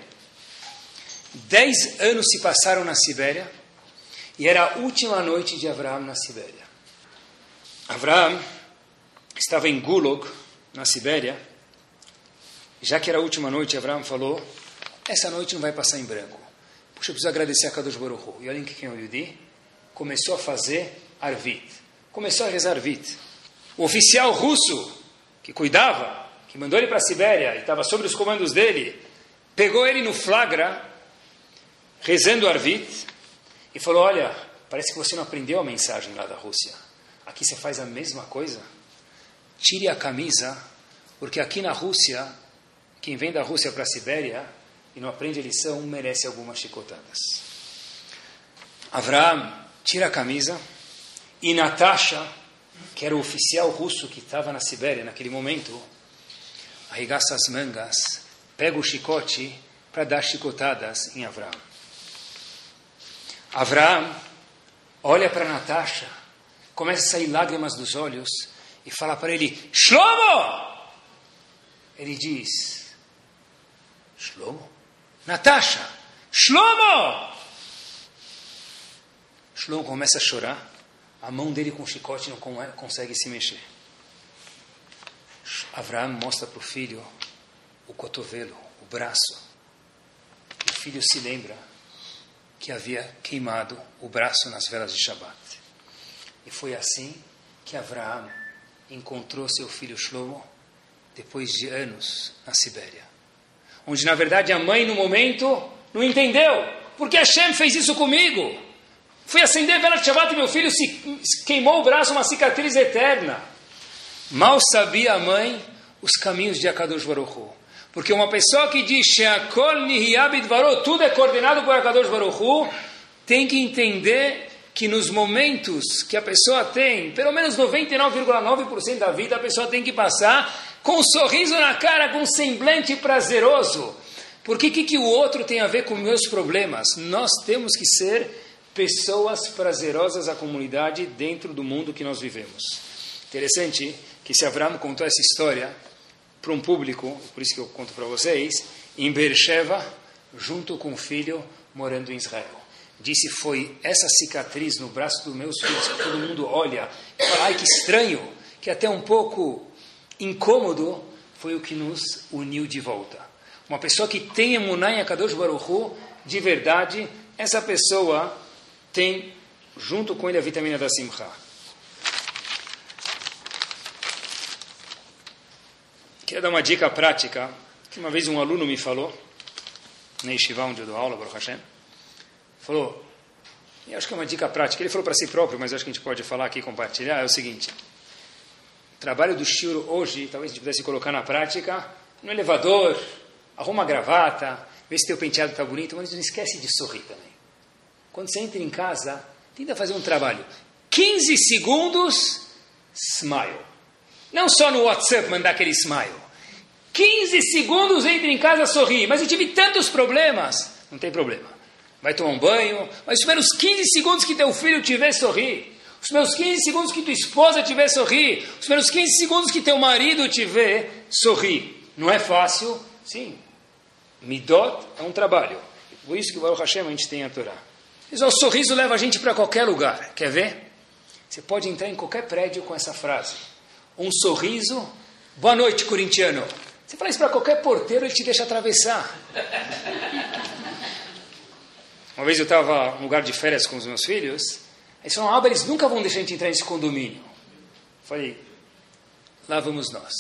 Dez anos se passaram na Sibéria e era a última noite de Abraão na Sibéria. Abraão estava em Gulog, na Sibéria. Já que era a última noite, Abraão falou: Essa noite não vai passar em branco. Puxa, eu preciso agradecer a Kadosh Baruch Hu. E olhem que quem o Yudi começou a fazer Arvit. Começou a rezar Arvit. O oficial russo que cuidava, que mandou ele para a Sibéria e estava sob os comandos dele, pegou ele no flagra, rezando Arvit, e falou: Olha, parece que você não aprendeu a mensagem lá da Rússia. Aqui você faz a mesma coisa. Tire a camisa, porque aqui na Rússia, quem vem da Rússia para a Sibéria e não aprende a lição merece algumas chicotadas. Avram tira a camisa e Natasha, que era o oficial russo que estava na Sibéria naquele momento, arregaça as mangas, pega o chicote para dar chicotadas em Avram. Avram olha para Natasha, começa a sair lágrimas dos olhos e fala para ele: Shlomo! Ele diz: Shlomo? Natasha! Shlomo! Shlomo começa a chorar, a mão dele com o chicote não consegue se mexer. Avraham mostra para o filho o cotovelo, o braço. O filho se lembra que havia queimado o braço nas velas de Shabat. E foi assim que Avraham encontrou seu filho Shlomo depois de anos na Sibéria. Onde, na verdade, a mãe, no momento, não entendeu. Porque Hashem fez isso comigo. Fui acender vela de Shabbat e meu filho se queimou o braço, uma cicatriz eterna. Mal sabia a mãe os caminhos de Akadosh Baruch Hu. Porque uma pessoa que diz tudo é coordenado por Akadosh Baruch Hu, tem que entender que nos momentos que a pessoa tem, pelo menos 99,9% da vida, a pessoa tem que passar com um sorriso na cara, com um semblante prazeroso. Porque o que, que o outro tem a ver com meus problemas? Nós temos que ser pessoas prazerosas à comunidade dentro do mundo que nós vivemos. Interessante que se Abraão contou essa história para um público, por isso que eu conto para vocês, em Beersheba, junto com o filho, morando em Israel disse foi essa cicatriz no braço dos meus filhos que todo mundo olha e fala, ai que estranho, que até um pouco incômodo, foi o que nos uniu de volta. Uma pessoa que tem Emunai Akadosh Baruch Hu, de verdade, essa pessoa tem junto com ele a vitamina da Simcha. Quero dar uma dica prática, que uma vez um aluno me falou, na Yeshiva onde eu dou aula, Baruch Hashem, falou, e acho que é uma dica prática, ele falou para si próprio, mas acho que a gente pode falar aqui e compartilhar, é o seguinte, trabalho do Shiro hoje, talvez a gente pudesse colocar na prática, no elevador, arruma a gravata, vê se teu penteado está bonito, mas não esquece de sorrir também. Quando você entra em casa, tenta fazer um trabalho. 15 segundos, smile. Não só no WhatsApp mandar aquele smile. 15 segundos, entra em casa, sorri. Mas eu tive tantos problemas. Não tem problema vai tomar um banho, mas os primeiros 15 segundos que teu filho vê sorrir, os primeiros 15 segundos que tua esposa te vê sorrir, os primeiros 15 segundos que teu marido te vê sorrir. Não é fácil? Sim. Midot é um trabalho. Por isso que o Baruch Hashem a gente tem a Torá. o sorriso leva a gente para qualquer lugar. Quer ver? Você pode entrar em qualquer prédio com essa frase. Um sorriso. Boa noite, corintiano. Você fala isso para qualquer porteiro, ele te deixa atravessar. Uma vez eu estava num lugar de férias com os meus filhos, eles falaram, ah, eles nunca vão deixar a gente entrar nesse condomínio. falei, lá vamos nós.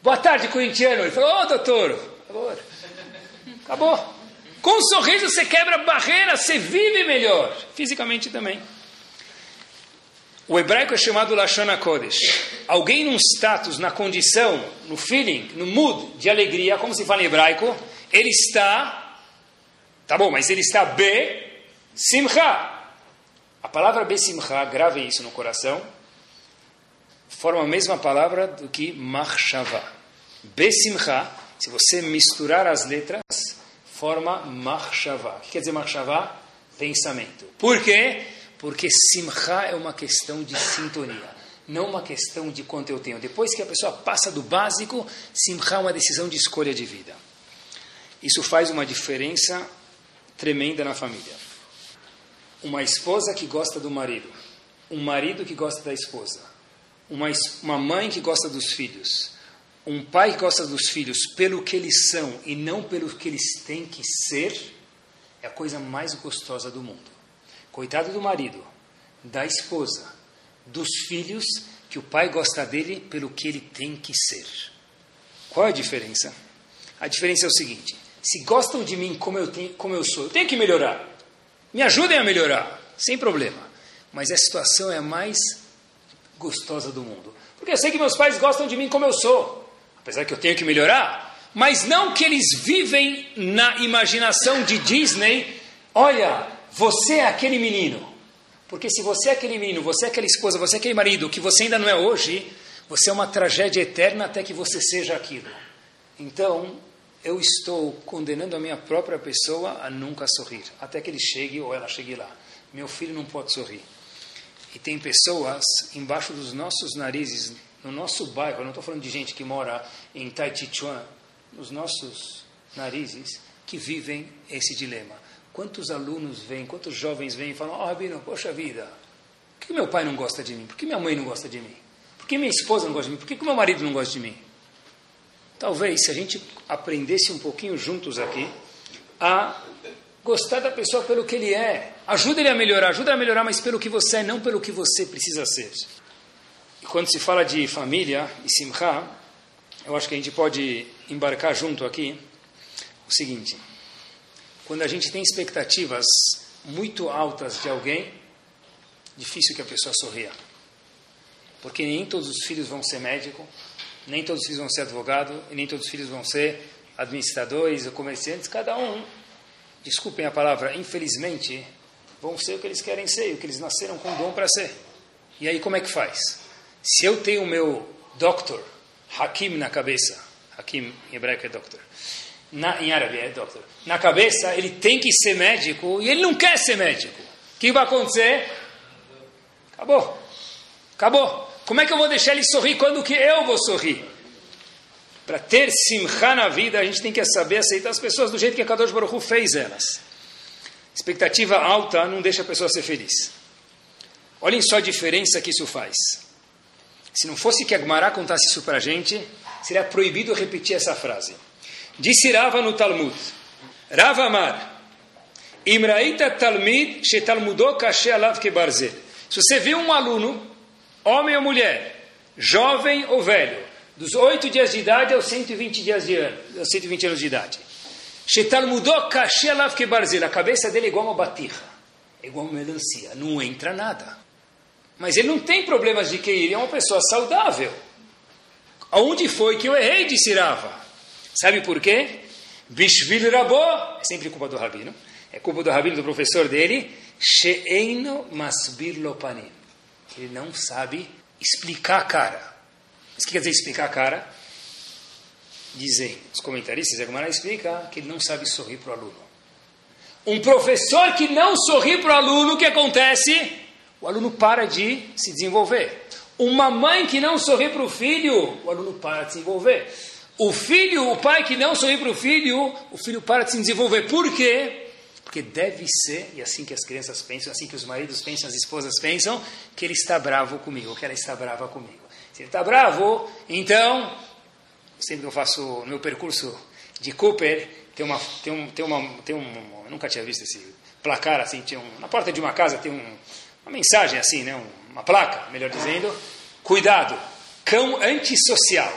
Boa tarde, corintiano. Ele falou, ô oh, doutor, favor. Acabou. Com um sorriso você quebra barreiras, você vive melhor. Fisicamente também. O hebraico é chamado Lashon Kodesh. Alguém num status, na condição, no feeling, no mood de alegria, como se fala em hebraico, ele está Tá bom, mas ele está be simcha. A palavra be simcha, grave isso no coração, forma a mesma palavra do que machshava. Be simcha, se você misturar as letras, forma machshava. O que quer dizer machshava? Pensamento. Por quê? Porque simcha é uma questão de sintonia. não uma questão de quanto eu tenho. Depois que a pessoa passa do básico, simcha é uma decisão de escolha de vida. Isso faz uma diferença tremenda na família. Uma esposa que gosta do marido, um marido que gosta da esposa, uma, uma mãe que gosta dos filhos, um pai que gosta dos filhos pelo que eles são e não pelo que eles têm que ser, é a coisa mais gostosa do mundo. Coitado do marido, da esposa, dos filhos, que o pai gosta dele pelo que ele tem que ser. Qual a diferença? A diferença é o seguinte: se gostam de mim como eu, tenho, como eu sou, eu tenho que melhorar. Me ajudem a melhorar, sem problema. Mas a situação é a mais gostosa do mundo. Porque eu sei que meus pais gostam de mim como eu sou apesar que eu tenho que melhorar, mas não que eles vivem na imaginação de Disney. Olha, você é aquele menino. Porque se você é aquele menino, você é aquela esposa, você é aquele marido, que você ainda não é hoje, você é uma tragédia eterna até que você seja aquilo. Então, eu estou condenando a minha própria pessoa a nunca sorrir, até que ele chegue ou ela chegue lá. Meu filho não pode sorrir. E tem pessoas embaixo dos nossos narizes no nosso bairro, eu não estou falando de gente que mora em Taitichuan, nos nossos narizes, que vivem esse dilema. Quantos alunos vêm, quantos jovens vêm e falam, oh, Rabino, poxa vida, por que meu pai não gosta de mim? Por que minha mãe não gosta de mim? Por que minha esposa não gosta de mim? Por que meu marido não gosta de mim? Talvez, se a gente aprendesse um pouquinho juntos aqui, a gostar da pessoa pelo que ele é. Ajuda ele a melhorar, ajuda ele a melhorar, mas pelo que você é, não pelo que você precisa ser. E quando se fala de família e simcha, eu acho que a gente pode embarcar junto aqui o seguinte: quando a gente tem expectativas muito altas de alguém, difícil que a pessoa sorria. Porque nem todos os filhos vão ser médico, nem todos os filhos vão ser advogado, e nem todos os filhos vão ser administradores ou comerciantes. Cada um, desculpem a palavra, infelizmente, vão ser o que eles querem ser, o que eles nasceram com dom para ser. E aí como é que faz? Se eu tenho o meu doctor, Hakim na cabeça, Hakim em hebraico é doctor, na, em árabe é doctor, na cabeça ele tem que ser médico e ele não quer ser médico. O que vai acontecer? Acabou. Acabou. Como é que eu vou deixar ele sorrir quando que eu vou sorrir? Para ter simcha na vida, a gente tem que saber aceitar as pessoas do jeito que a Kadosh Baruch Hu fez elas. Expectativa alta não deixa a pessoa ser feliz. Olhem só a diferença que isso faz. Se não fosse que a contasse isso para a gente, seria proibido repetir essa frase. Disse Rava no Talmud, Rava Amar, Imraita Talmid Shetalmudok Alav Kebarzel. Se você viu um aluno, homem ou mulher, jovem ou velho, dos 8 dias de idade aos 120 dias de ano, aos 120 anos de idade. Alav Kebarzel. A cabeça dele é igual uma batirra, é igual uma melancia, não entra nada. Mas ele não tem problemas de QI, ele é uma pessoa saudável. Aonde foi que eu errei, disse Rava? Sabe por quê? Bishvil Rabó, é sempre culpa do rabino, é culpa do rabino, do professor dele, She'eino masbir lopanim. Ele não sabe explicar a cara. Mas o que quer dizer explicar a cara? Dizem os comentaristas, a Gemara explica que ele não sabe sorrir para o aluno. Um professor que não sorri para o aluno, o que acontece? o aluno para de se desenvolver. Uma mãe que não sorri para o filho, o aluno para de se desenvolver. O filho, o pai que não sorri para o filho, o filho para de se desenvolver. Por quê? Porque deve ser, e assim que as crianças pensam, assim que os maridos pensam, as esposas pensam, que ele está bravo comigo, que ela está brava comigo. Se ele está bravo, então, sempre que eu faço no meu percurso de Cooper, tem uma, tem um, tem uma, tem um, nunca tinha visto esse placar assim, tinha um, na porta de uma casa tem um, uma mensagem assim, né? uma placa, melhor dizendo, cuidado, cão antissocial.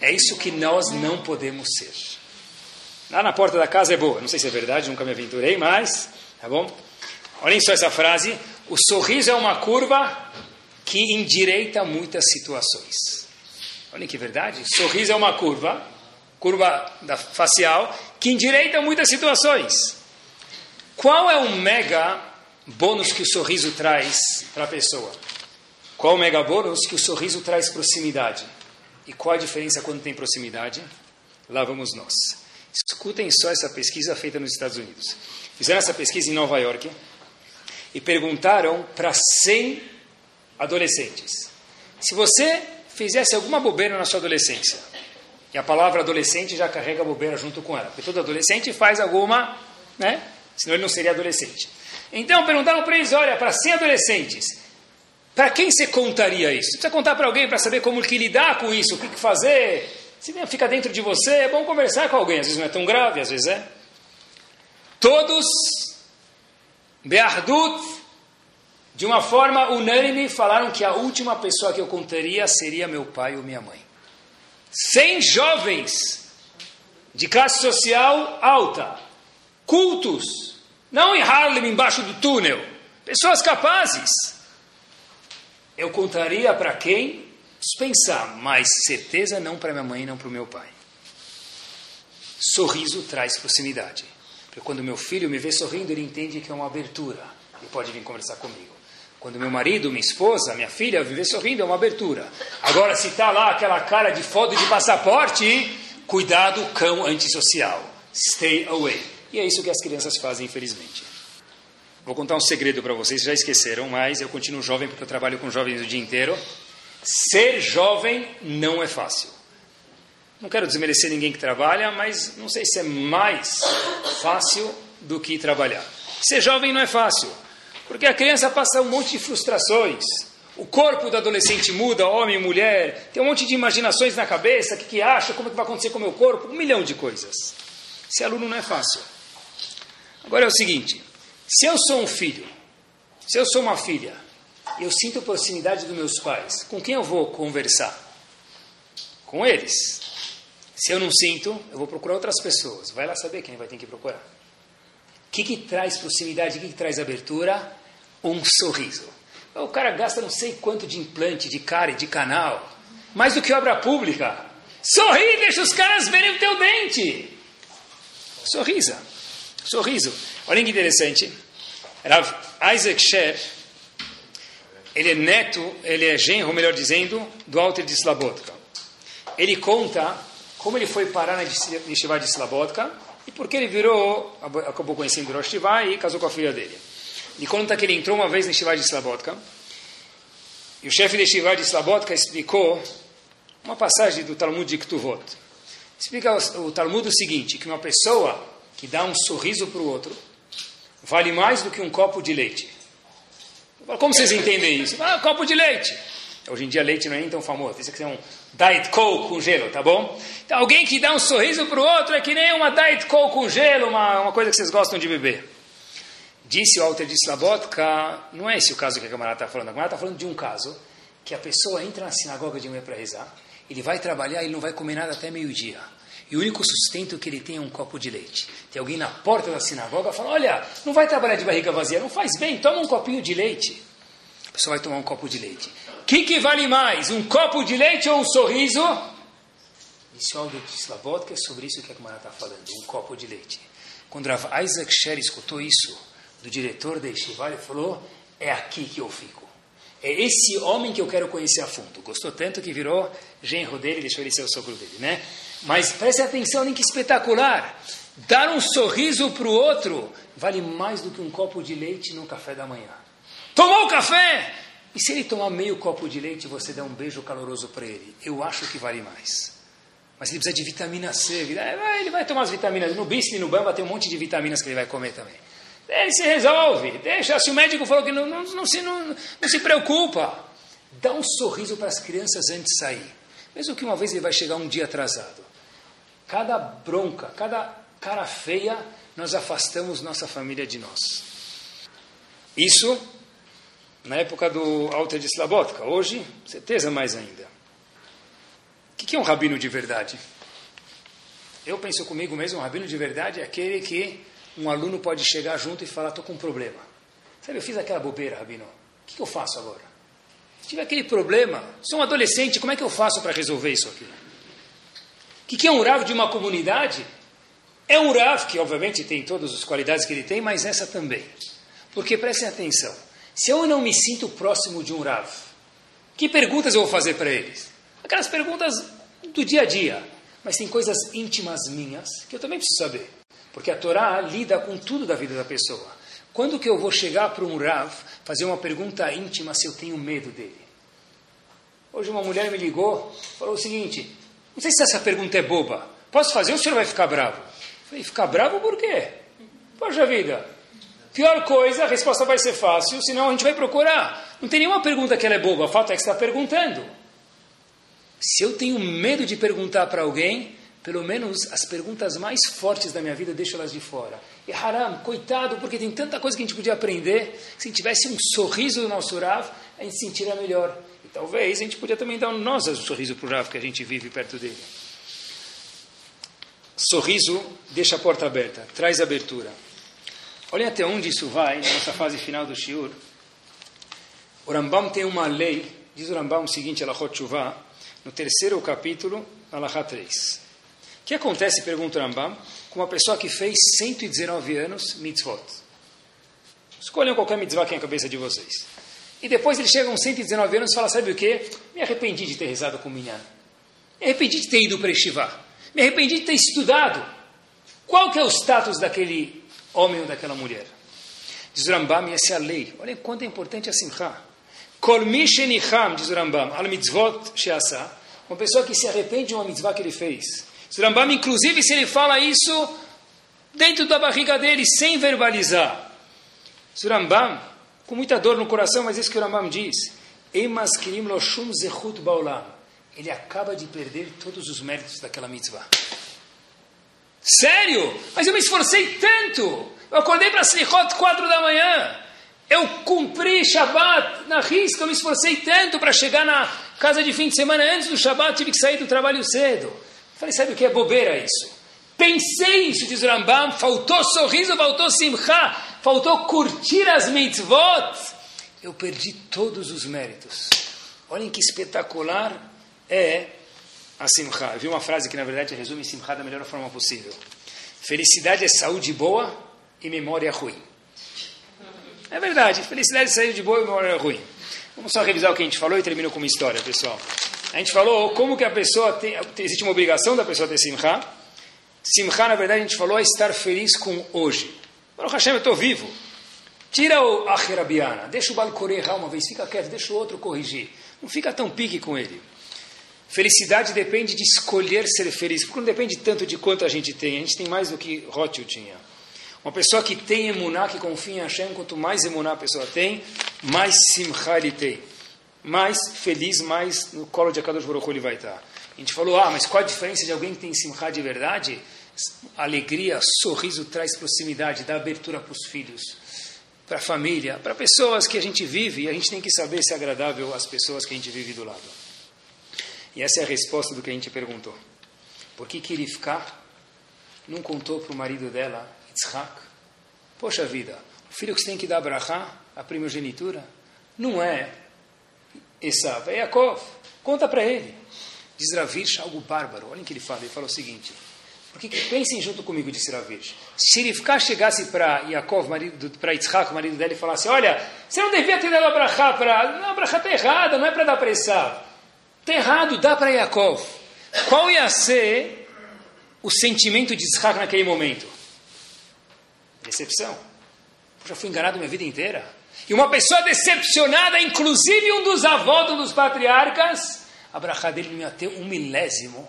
É isso que nós não podemos ser. Lá na porta da casa é boa, não sei se é verdade, nunca me aventurei, mas, tá bom? Olhem só essa frase, o sorriso é uma curva que endireita muitas situações. Olhem que verdade, sorriso é uma curva, curva da facial, que endireita muitas situações. Qual é o mega bônus que o sorriso traz para a pessoa. Qual o mega bônus que o sorriso traz proximidade? E qual a diferença quando tem proximidade? Lá vamos nós. Escutem só essa pesquisa feita nos Estados Unidos. Fizeram essa pesquisa em Nova York e perguntaram para 100 adolescentes. Se você fizesse alguma bobeira na sua adolescência, e a palavra adolescente já carrega bobeira junto com ela, porque todo adolescente faz alguma, né? Senão ele não seria adolescente. Então perguntaram para eles: olha, para 100 adolescentes, para quem você contaria isso? Você precisa contar para alguém para saber como que lidar com isso, o que, que fazer. Se fica dentro de você, é bom conversar com alguém. Às vezes não é tão grave, às vezes é. Todos, Beardut, de uma forma unânime, falaram que a última pessoa que eu contaria seria meu pai ou minha mãe. Cem jovens de classe social alta, cultos, não em Harlem, embaixo do túnel, pessoas capazes. Eu contaria para quem? Pensar, mas certeza não para minha mãe, não para o meu pai. Sorriso traz proximidade. Porque quando meu filho me vê sorrindo, ele entende que é uma abertura. Ele pode vir conversar comigo. Quando meu marido, minha esposa, minha filha vê sorrindo, é uma abertura. Agora, se está lá aquela cara de foto de passaporte, cuidado, cão antissocial. Stay away. E é isso que as crianças fazem, infelizmente. Vou contar um segredo para vocês, já esqueceram, mas eu continuo jovem porque eu trabalho com jovens o dia inteiro. Ser jovem não é fácil. Não quero desmerecer ninguém que trabalha, mas não sei se é mais fácil do que trabalhar. Ser jovem não é fácil, porque a criança passa um monte de frustrações. O corpo do adolescente muda, homem mulher, tem um monte de imaginações na cabeça, o que, que acha, como é que vai acontecer com o meu corpo, um milhão de coisas. Ser aluno não é fácil. Agora é o seguinte: se eu sou um filho, se eu sou uma filha, eu sinto proximidade dos meus pais, com quem eu vou conversar? Com eles. Se eu não sinto, eu vou procurar outras pessoas. Vai lá saber quem vai ter que procurar. O que, que traz proximidade, o que, que traz abertura? Um sorriso. O cara gasta não sei quanto de implante, de cara e de canal. Mais do que obra pública. Sorri, deixa os caras verem o teu dente. Sorrisa. Sorriso. Olha que interessante. Rav Isaac Sher, ele é neto, ele é genro, melhor dizendo, do Alter de Slabotka. Ele conta como ele foi parar na Yeshiva de Slabodka e porque ele virou, acabou conhecendo Rosh Yeshiva e casou com a filha dele. Ele conta que ele entrou uma vez na Yeshiva de Slabodka e o chefe da Yeshiva de Slabodka explicou uma passagem do Talmud de Ktuvot. Explica o Talmud o seguinte, que uma pessoa que dá um sorriso para o outro vale mais do que um copo de leite. Como vocês entendem isso? Ah, copo de leite. Hoje em dia leite não é nem tão famoso. Isso aqui é um Diet Coke com gelo, tá bom? Então, alguém que dá um sorriso para o outro é que nem uma Diet Coke com gelo, uma, uma coisa que vocês gostam de beber. Disse o Alter de Slabotka, não é esse o caso que a camarada está falando. A camarada está falando de um caso que a pessoa entra na sinagoga de manhã para rezar, ele vai trabalhar e não vai comer nada até meio-dia. E o único sustento que ele tem é um copo de leite. Tem alguém na porta da sinagoga falando: Olha, não vai trabalhar de barriga vazia, não faz bem, toma um copinho de leite. A pessoa vai tomar um copo de leite que, que vale mais, um copo de leite ou um sorriso? Disse o de Slavodka é sobre isso que a Gemara está falando, um copo de leite. Quando Rav Isaac Sher escutou isso do diretor da Yeshiva, ele falou, é aqui que eu fico. É esse homem que eu quero conhecer a fundo. Gostou tanto que virou genro dele, deixou ele ser o sogro dele, né? Mas preste atenção, nem que espetacular. Dar um sorriso para o outro vale mais do que um copo de leite no café da manhã. Tomou o café? E se ele tomar meio copo de leite você der um beijo caloroso para ele? Eu acho que vale mais. Mas ele precisa de vitamina C. Ele vai tomar as vitaminas. No Bisque e no Bamba tem um monte de vitaminas que ele vai comer também. Ele se resolve. Deixa. Se o médico falou que não, não, não, se, não, não se preocupa. Dá um sorriso para as crianças antes de sair. Mesmo que uma vez ele vai chegar um dia atrasado. Cada bronca, cada cara feia, nós afastamos nossa família de nós. Isso na época do Alter de Slabotka. Hoje, certeza mais ainda. O que é um rabino de verdade? Eu penso comigo mesmo, um rabino de verdade é aquele que um aluno pode chegar junto e falar, estou com um problema. Sabe, eu fiz aquela bobeira, rabino. O que, eu faço agora? Se tiver aquele problema, sou um adolescente, como é que eu faço para resolver isso aqui? O que é um Rav de uma comunidade? É um Rav que, obviamente, tem todas as qualidades que ele tem, mas essa também. Porque prestem atenção. Se eu não me sinto próximo de um Rav, que perguntas eu vou fazer para eles? Aquelas perguntas do dia a dia. Mas tem coisas íntimas minhas que eu também preciso saber. Porque a Torá lida com tudo da vida da pessoa. Quando que eu vou chegar para um Rav, fazer uma pergunta íntima se eu tenho medo dele? Hoje uma mulher me ligou, falou o seguinte, não sei se essa pergunta é boba, posso fazer o senhor vai ficar bravo? Falei, ficar bravo por quê? Poxa vida, pior coisa, a resposta vai ser fácil, senão a gente vai procurar. Não tem nenhuma pergunta que ela é boba, a falta é que está perguntando. Se eu tenho medo de perguntar para alguém, pelo menos as perguntas mais fortes da minha vida, deixo elas de fora. E haram, coitado, porque tem tanta coisa que a gente podia aprender. Se tivesse um sorriso do nosso Rav, a gente sentiria melhor. Talvez a gente podia também dar nós um sorriso para o Rav, que a gente vive perto dele. Sorriso deixa a porta aberta, traz abertura. Olhem até onde isso vai, na nossa fase final do Shiur. O Rambam tem uma lei, diz o Rambam o seguinte, Alachot Shuvah, no terceiro capítulo, Alachá 3. O que acontece, pergunta o Rambam, com uma pessoa que fez 119 anos mitzvot? Escolham qualquer mitzvah que é a cabeça de vocês. E depois ele chega aos 119 anos e fala, sabe o quê? Me arrependi de ter rezado com Minyan. Me arrependi de ter ido para Estivá. Me arrependi de ter estudado. Qual que é o status daquele homem ou daquela mulher? Diz o Rambam, essa é a lei. Olha quanto é importante a simcha. Kol mishenicham, diz o Rambam, al mitzvot sheasa. Uma pessoa que se arrepende de uma mitzvah que ele fez. Diz o Rambam, inclusive, se ele fala isso dentro da barriga dele, sem verbalizar. Diz o Rambam, com muita dor no coração, mas isso que o Rambam diz. Ele acaba de perder todos os méritos daquela mitzvah. Sério? Mas eu me esforcei tanto. Eu acordei para Slichot quatro da manhã. Eu cumpri Shabbat na risca, eu me esforcei tanto para chegar na casa de fim de semana antes do Shabbat, tive que sair do trabalho cedo. Falei, sabe o que é bobeira isso? Pensei isso, diz Rambam, faltou sorriso, faltou simcha, faltou curtir as mitzvot. Eu perdi todos os méritos. Olhem que espetacular é a simcha. Eu vi uma frase que na verdade resume simcha da melhor forma possível. Felicidade é saúde boa e memória ruim. É verdade, felicidade saiu de boa e memória ruim. Vamos só revisar o que a gente falou e termino com uma história, pessoal. A gente falou como que a pessoa tem, existe uma obrigação da pessoa ter simcha. Simcha, na verdade, a gente falou é estar feliz com hoje. Baruch Hashem, eu estou vivo. Tira o Acherabiana, deixa o Balcore errar uma vez, fica quieto, deixa o outro corrigir. Não fica tão pique com ele. Felicidade depende de escolher ser feliz, porque não depende tanto de quanto a gente tem. A gente tem mais do que Rothschild tinha. Uma pessoa que tem emuná, que confia em Hashem, quanto mais emuná a pessoa tem, mais simcha ele tem. Mais feliz, mais no colo de Akadosh Baruch ele vai estar. A gente falou, ah, mas qual a diferença de alguém que tem simcha de verdade? Alegria, sorriso traz proximidade, dá abertura para os filhos, para a família, para pessoas que a gente vive, e a gente tem que saber se é agradável às pessoas que a gente vive do lado. E essa é a resposta do que a gente perguntou. Por que Kirifka não contou para o marido dela, Yitzhak? Poxa vida, o filho que você tem que dar brachá, a primogenitura, não é Esav, é Yaakov. Conta para ele. Diz Ravish algo bárbaro. Olhem o que ele fala. Ele fala o seguinte. Porque pensem junto comigo, disse Ravish. Se Rivka chegasse para Yaakov, para Yitzhak, o marido dele, e falasse, olha, você não devia ter dado a brachá para... Não, a brachá está errada, não é para dar para. Está errado, dá para Yaakov. Qual ia ser o sentimento de Isaac naquele momento? Decepção. Eu já fui enganado minha vida inteira. E uma pessoa decepcionada, inclusive um dos avós dos patriarcas, a brachá dele não ia ter um milésimo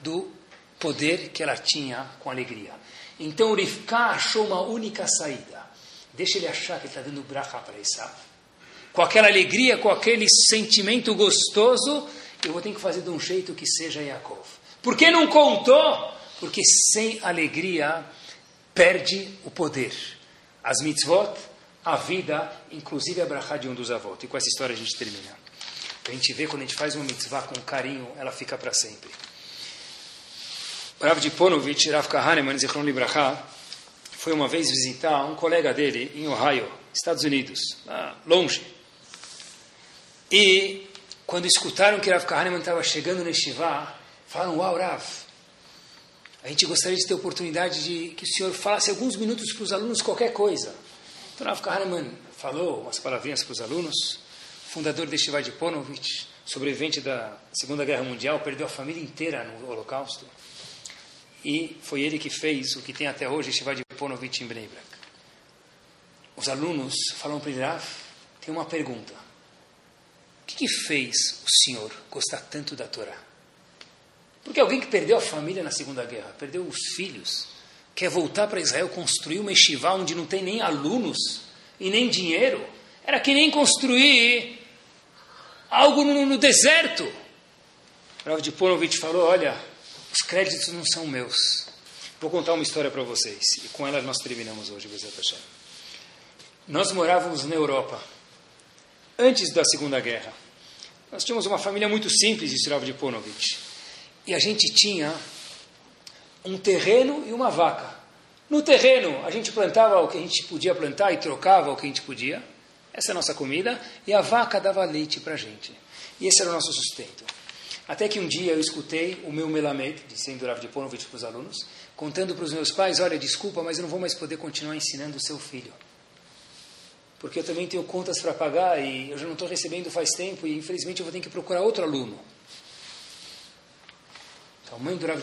do poder que ela tinha com alegria. Então Rivka achou uma única saída. Deixa ele achar que está dando brachá para Esav. Com aquela alegria, com aquele sentimento gostoso, eu vou ter que fazer de um jeito que seja Yaakov. Por que não contou? Porque sem alegria perde o poder. As mitzvot, a vida, inclusive a brachá de um dos avós. E com essa história a gente termina. A gente vê quando a gente faz uma mitzvah com carinho, ela fica para sempre. Rav de Ponovich, Rav Kahaneman, Zichron Libraha, foi uma vez visitar um colega dele em Ohio, Estados Unidos, longe. E quando escutaram que Rav Kahneman estava chegando no Shivá, falaram, uau, Rav, a gente gostaria de ter a oportunidade de que o senhor falasse alguns minutos para os alunos qualquer coisa. Então Rav Kahneman falou umas palavrinhas para os alunos, fundador de Shivá de Ponovich, sobrevivente da Segunda Guerra Mundial, perdeu a família inteira no Holocausto. E foi ele que fez o que tem até hoje Shivá de Ponovich em Bnei os alunos falam para ele, Rav, tem uma pergunta. O que, que fez o senhor gostar tanto da Torá? Porque alguém que perdeu a família na Segunda Guerra, perdeu os filhos, quer voltar para Israel, construir uma estivá onde não tem nem alunos e nem dinheiro. Era que nem construir algo no, no deserto. Rav de Ponovich falou, olha, os créditos não são meus. Vou contar uma história para vocês. E com ela nós terminamos hoje, Bezat Hashem. Nós morávamos na Europa, antes da Segunda Guerra. Nós tínhamos uma família muito simples, disse Rav de Ponovich. E a gente tinha um terreno e uma vaca. No terreno, a gente plantava o que a gente podia plantar e trocava o que a gente podia. Essa é a nossa comida. E a vaca dava leite para a gente. E esse era o nosso sustento. Até que um dia eu escutei o meu melamed, dizendo Rav de Ponovich para os alunos, contando para os meus pais, olha, desculpa, mas eu não vou mais poder continuar ensinando o seu filho porque eu também tenho contas para pagar e eu já não estou recebendo faz tempo e infelizmente eu vou ter que procurar outro aluno. Então a mãe do Rav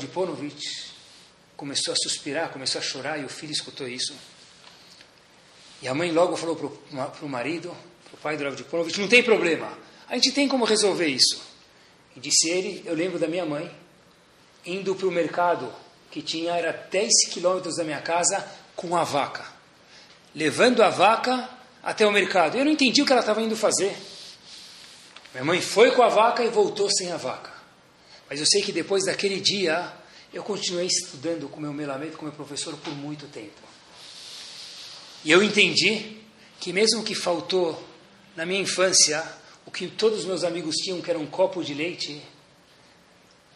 começou a suspirar, começou a chorar e o filho escutou isso. E a mãe logo falou para o marido, para o pai do Rav não tem problema, a gente tem como resolver isso. E disse ele, eu lembro da minha mãe, indo para o mercado, que tinha, era 10 quilômetros da minha casa, com a vaca. Levando a vaca até o mercado. Eu não entendi o que ela estava indo fazer. Minha mãe foi com a vaca e voltou sem a vaca. Mas eu sei que depois daquele dia, eu continuei estudando com meu melamento, com meu professor, por muito tempo. E eu entendi que mesmo que faltou na minha infância o que todos os meus amigos tinham, que era um copo de leite,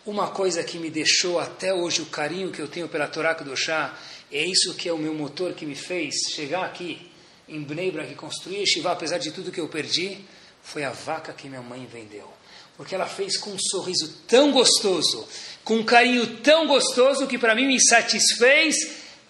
uma coisa que me deixou até hoje o carinho que eu tenho pela Torá Kedoshá, é isso que é o meu motor que me fez chegar aqui em Bnei que construí Yeshiva, apesar de tudo que eu perdi, foi a vaca que minha mãe vendeu. Porque ela fez com um sorriso tão gostoso, com um carinho tão gostoso, que para mim me satisfez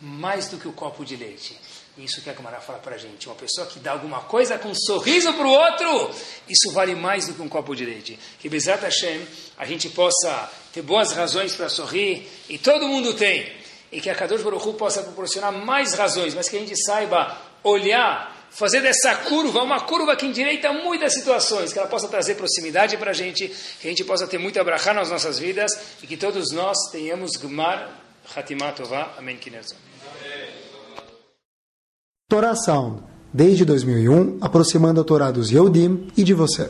mais do que o copo de leite. Isso que a Gamara fala para a gente. Uma pessoa que dá alguma coisa com um sorriso para o outro, isso vale mais do que um copo de leite. Que Bezat Hashem, a gente possa ter boas razões para sorrir, e todo mundo tem. E que a Kadosh Baruch Hu possa proporcionar mais razões, mas que a gente saiba olhar, fazer dessa curva uma curva que endireita muitas situações, que ela possa trazer proximidade para a gente, que a gente possa ter muita brachá nas nossas vidas e que todos nós tenhamos Gmar Hatimat Tová. Amém. Torá Sound, desde 2001, aproximando a Torá dos Yehudim e de você.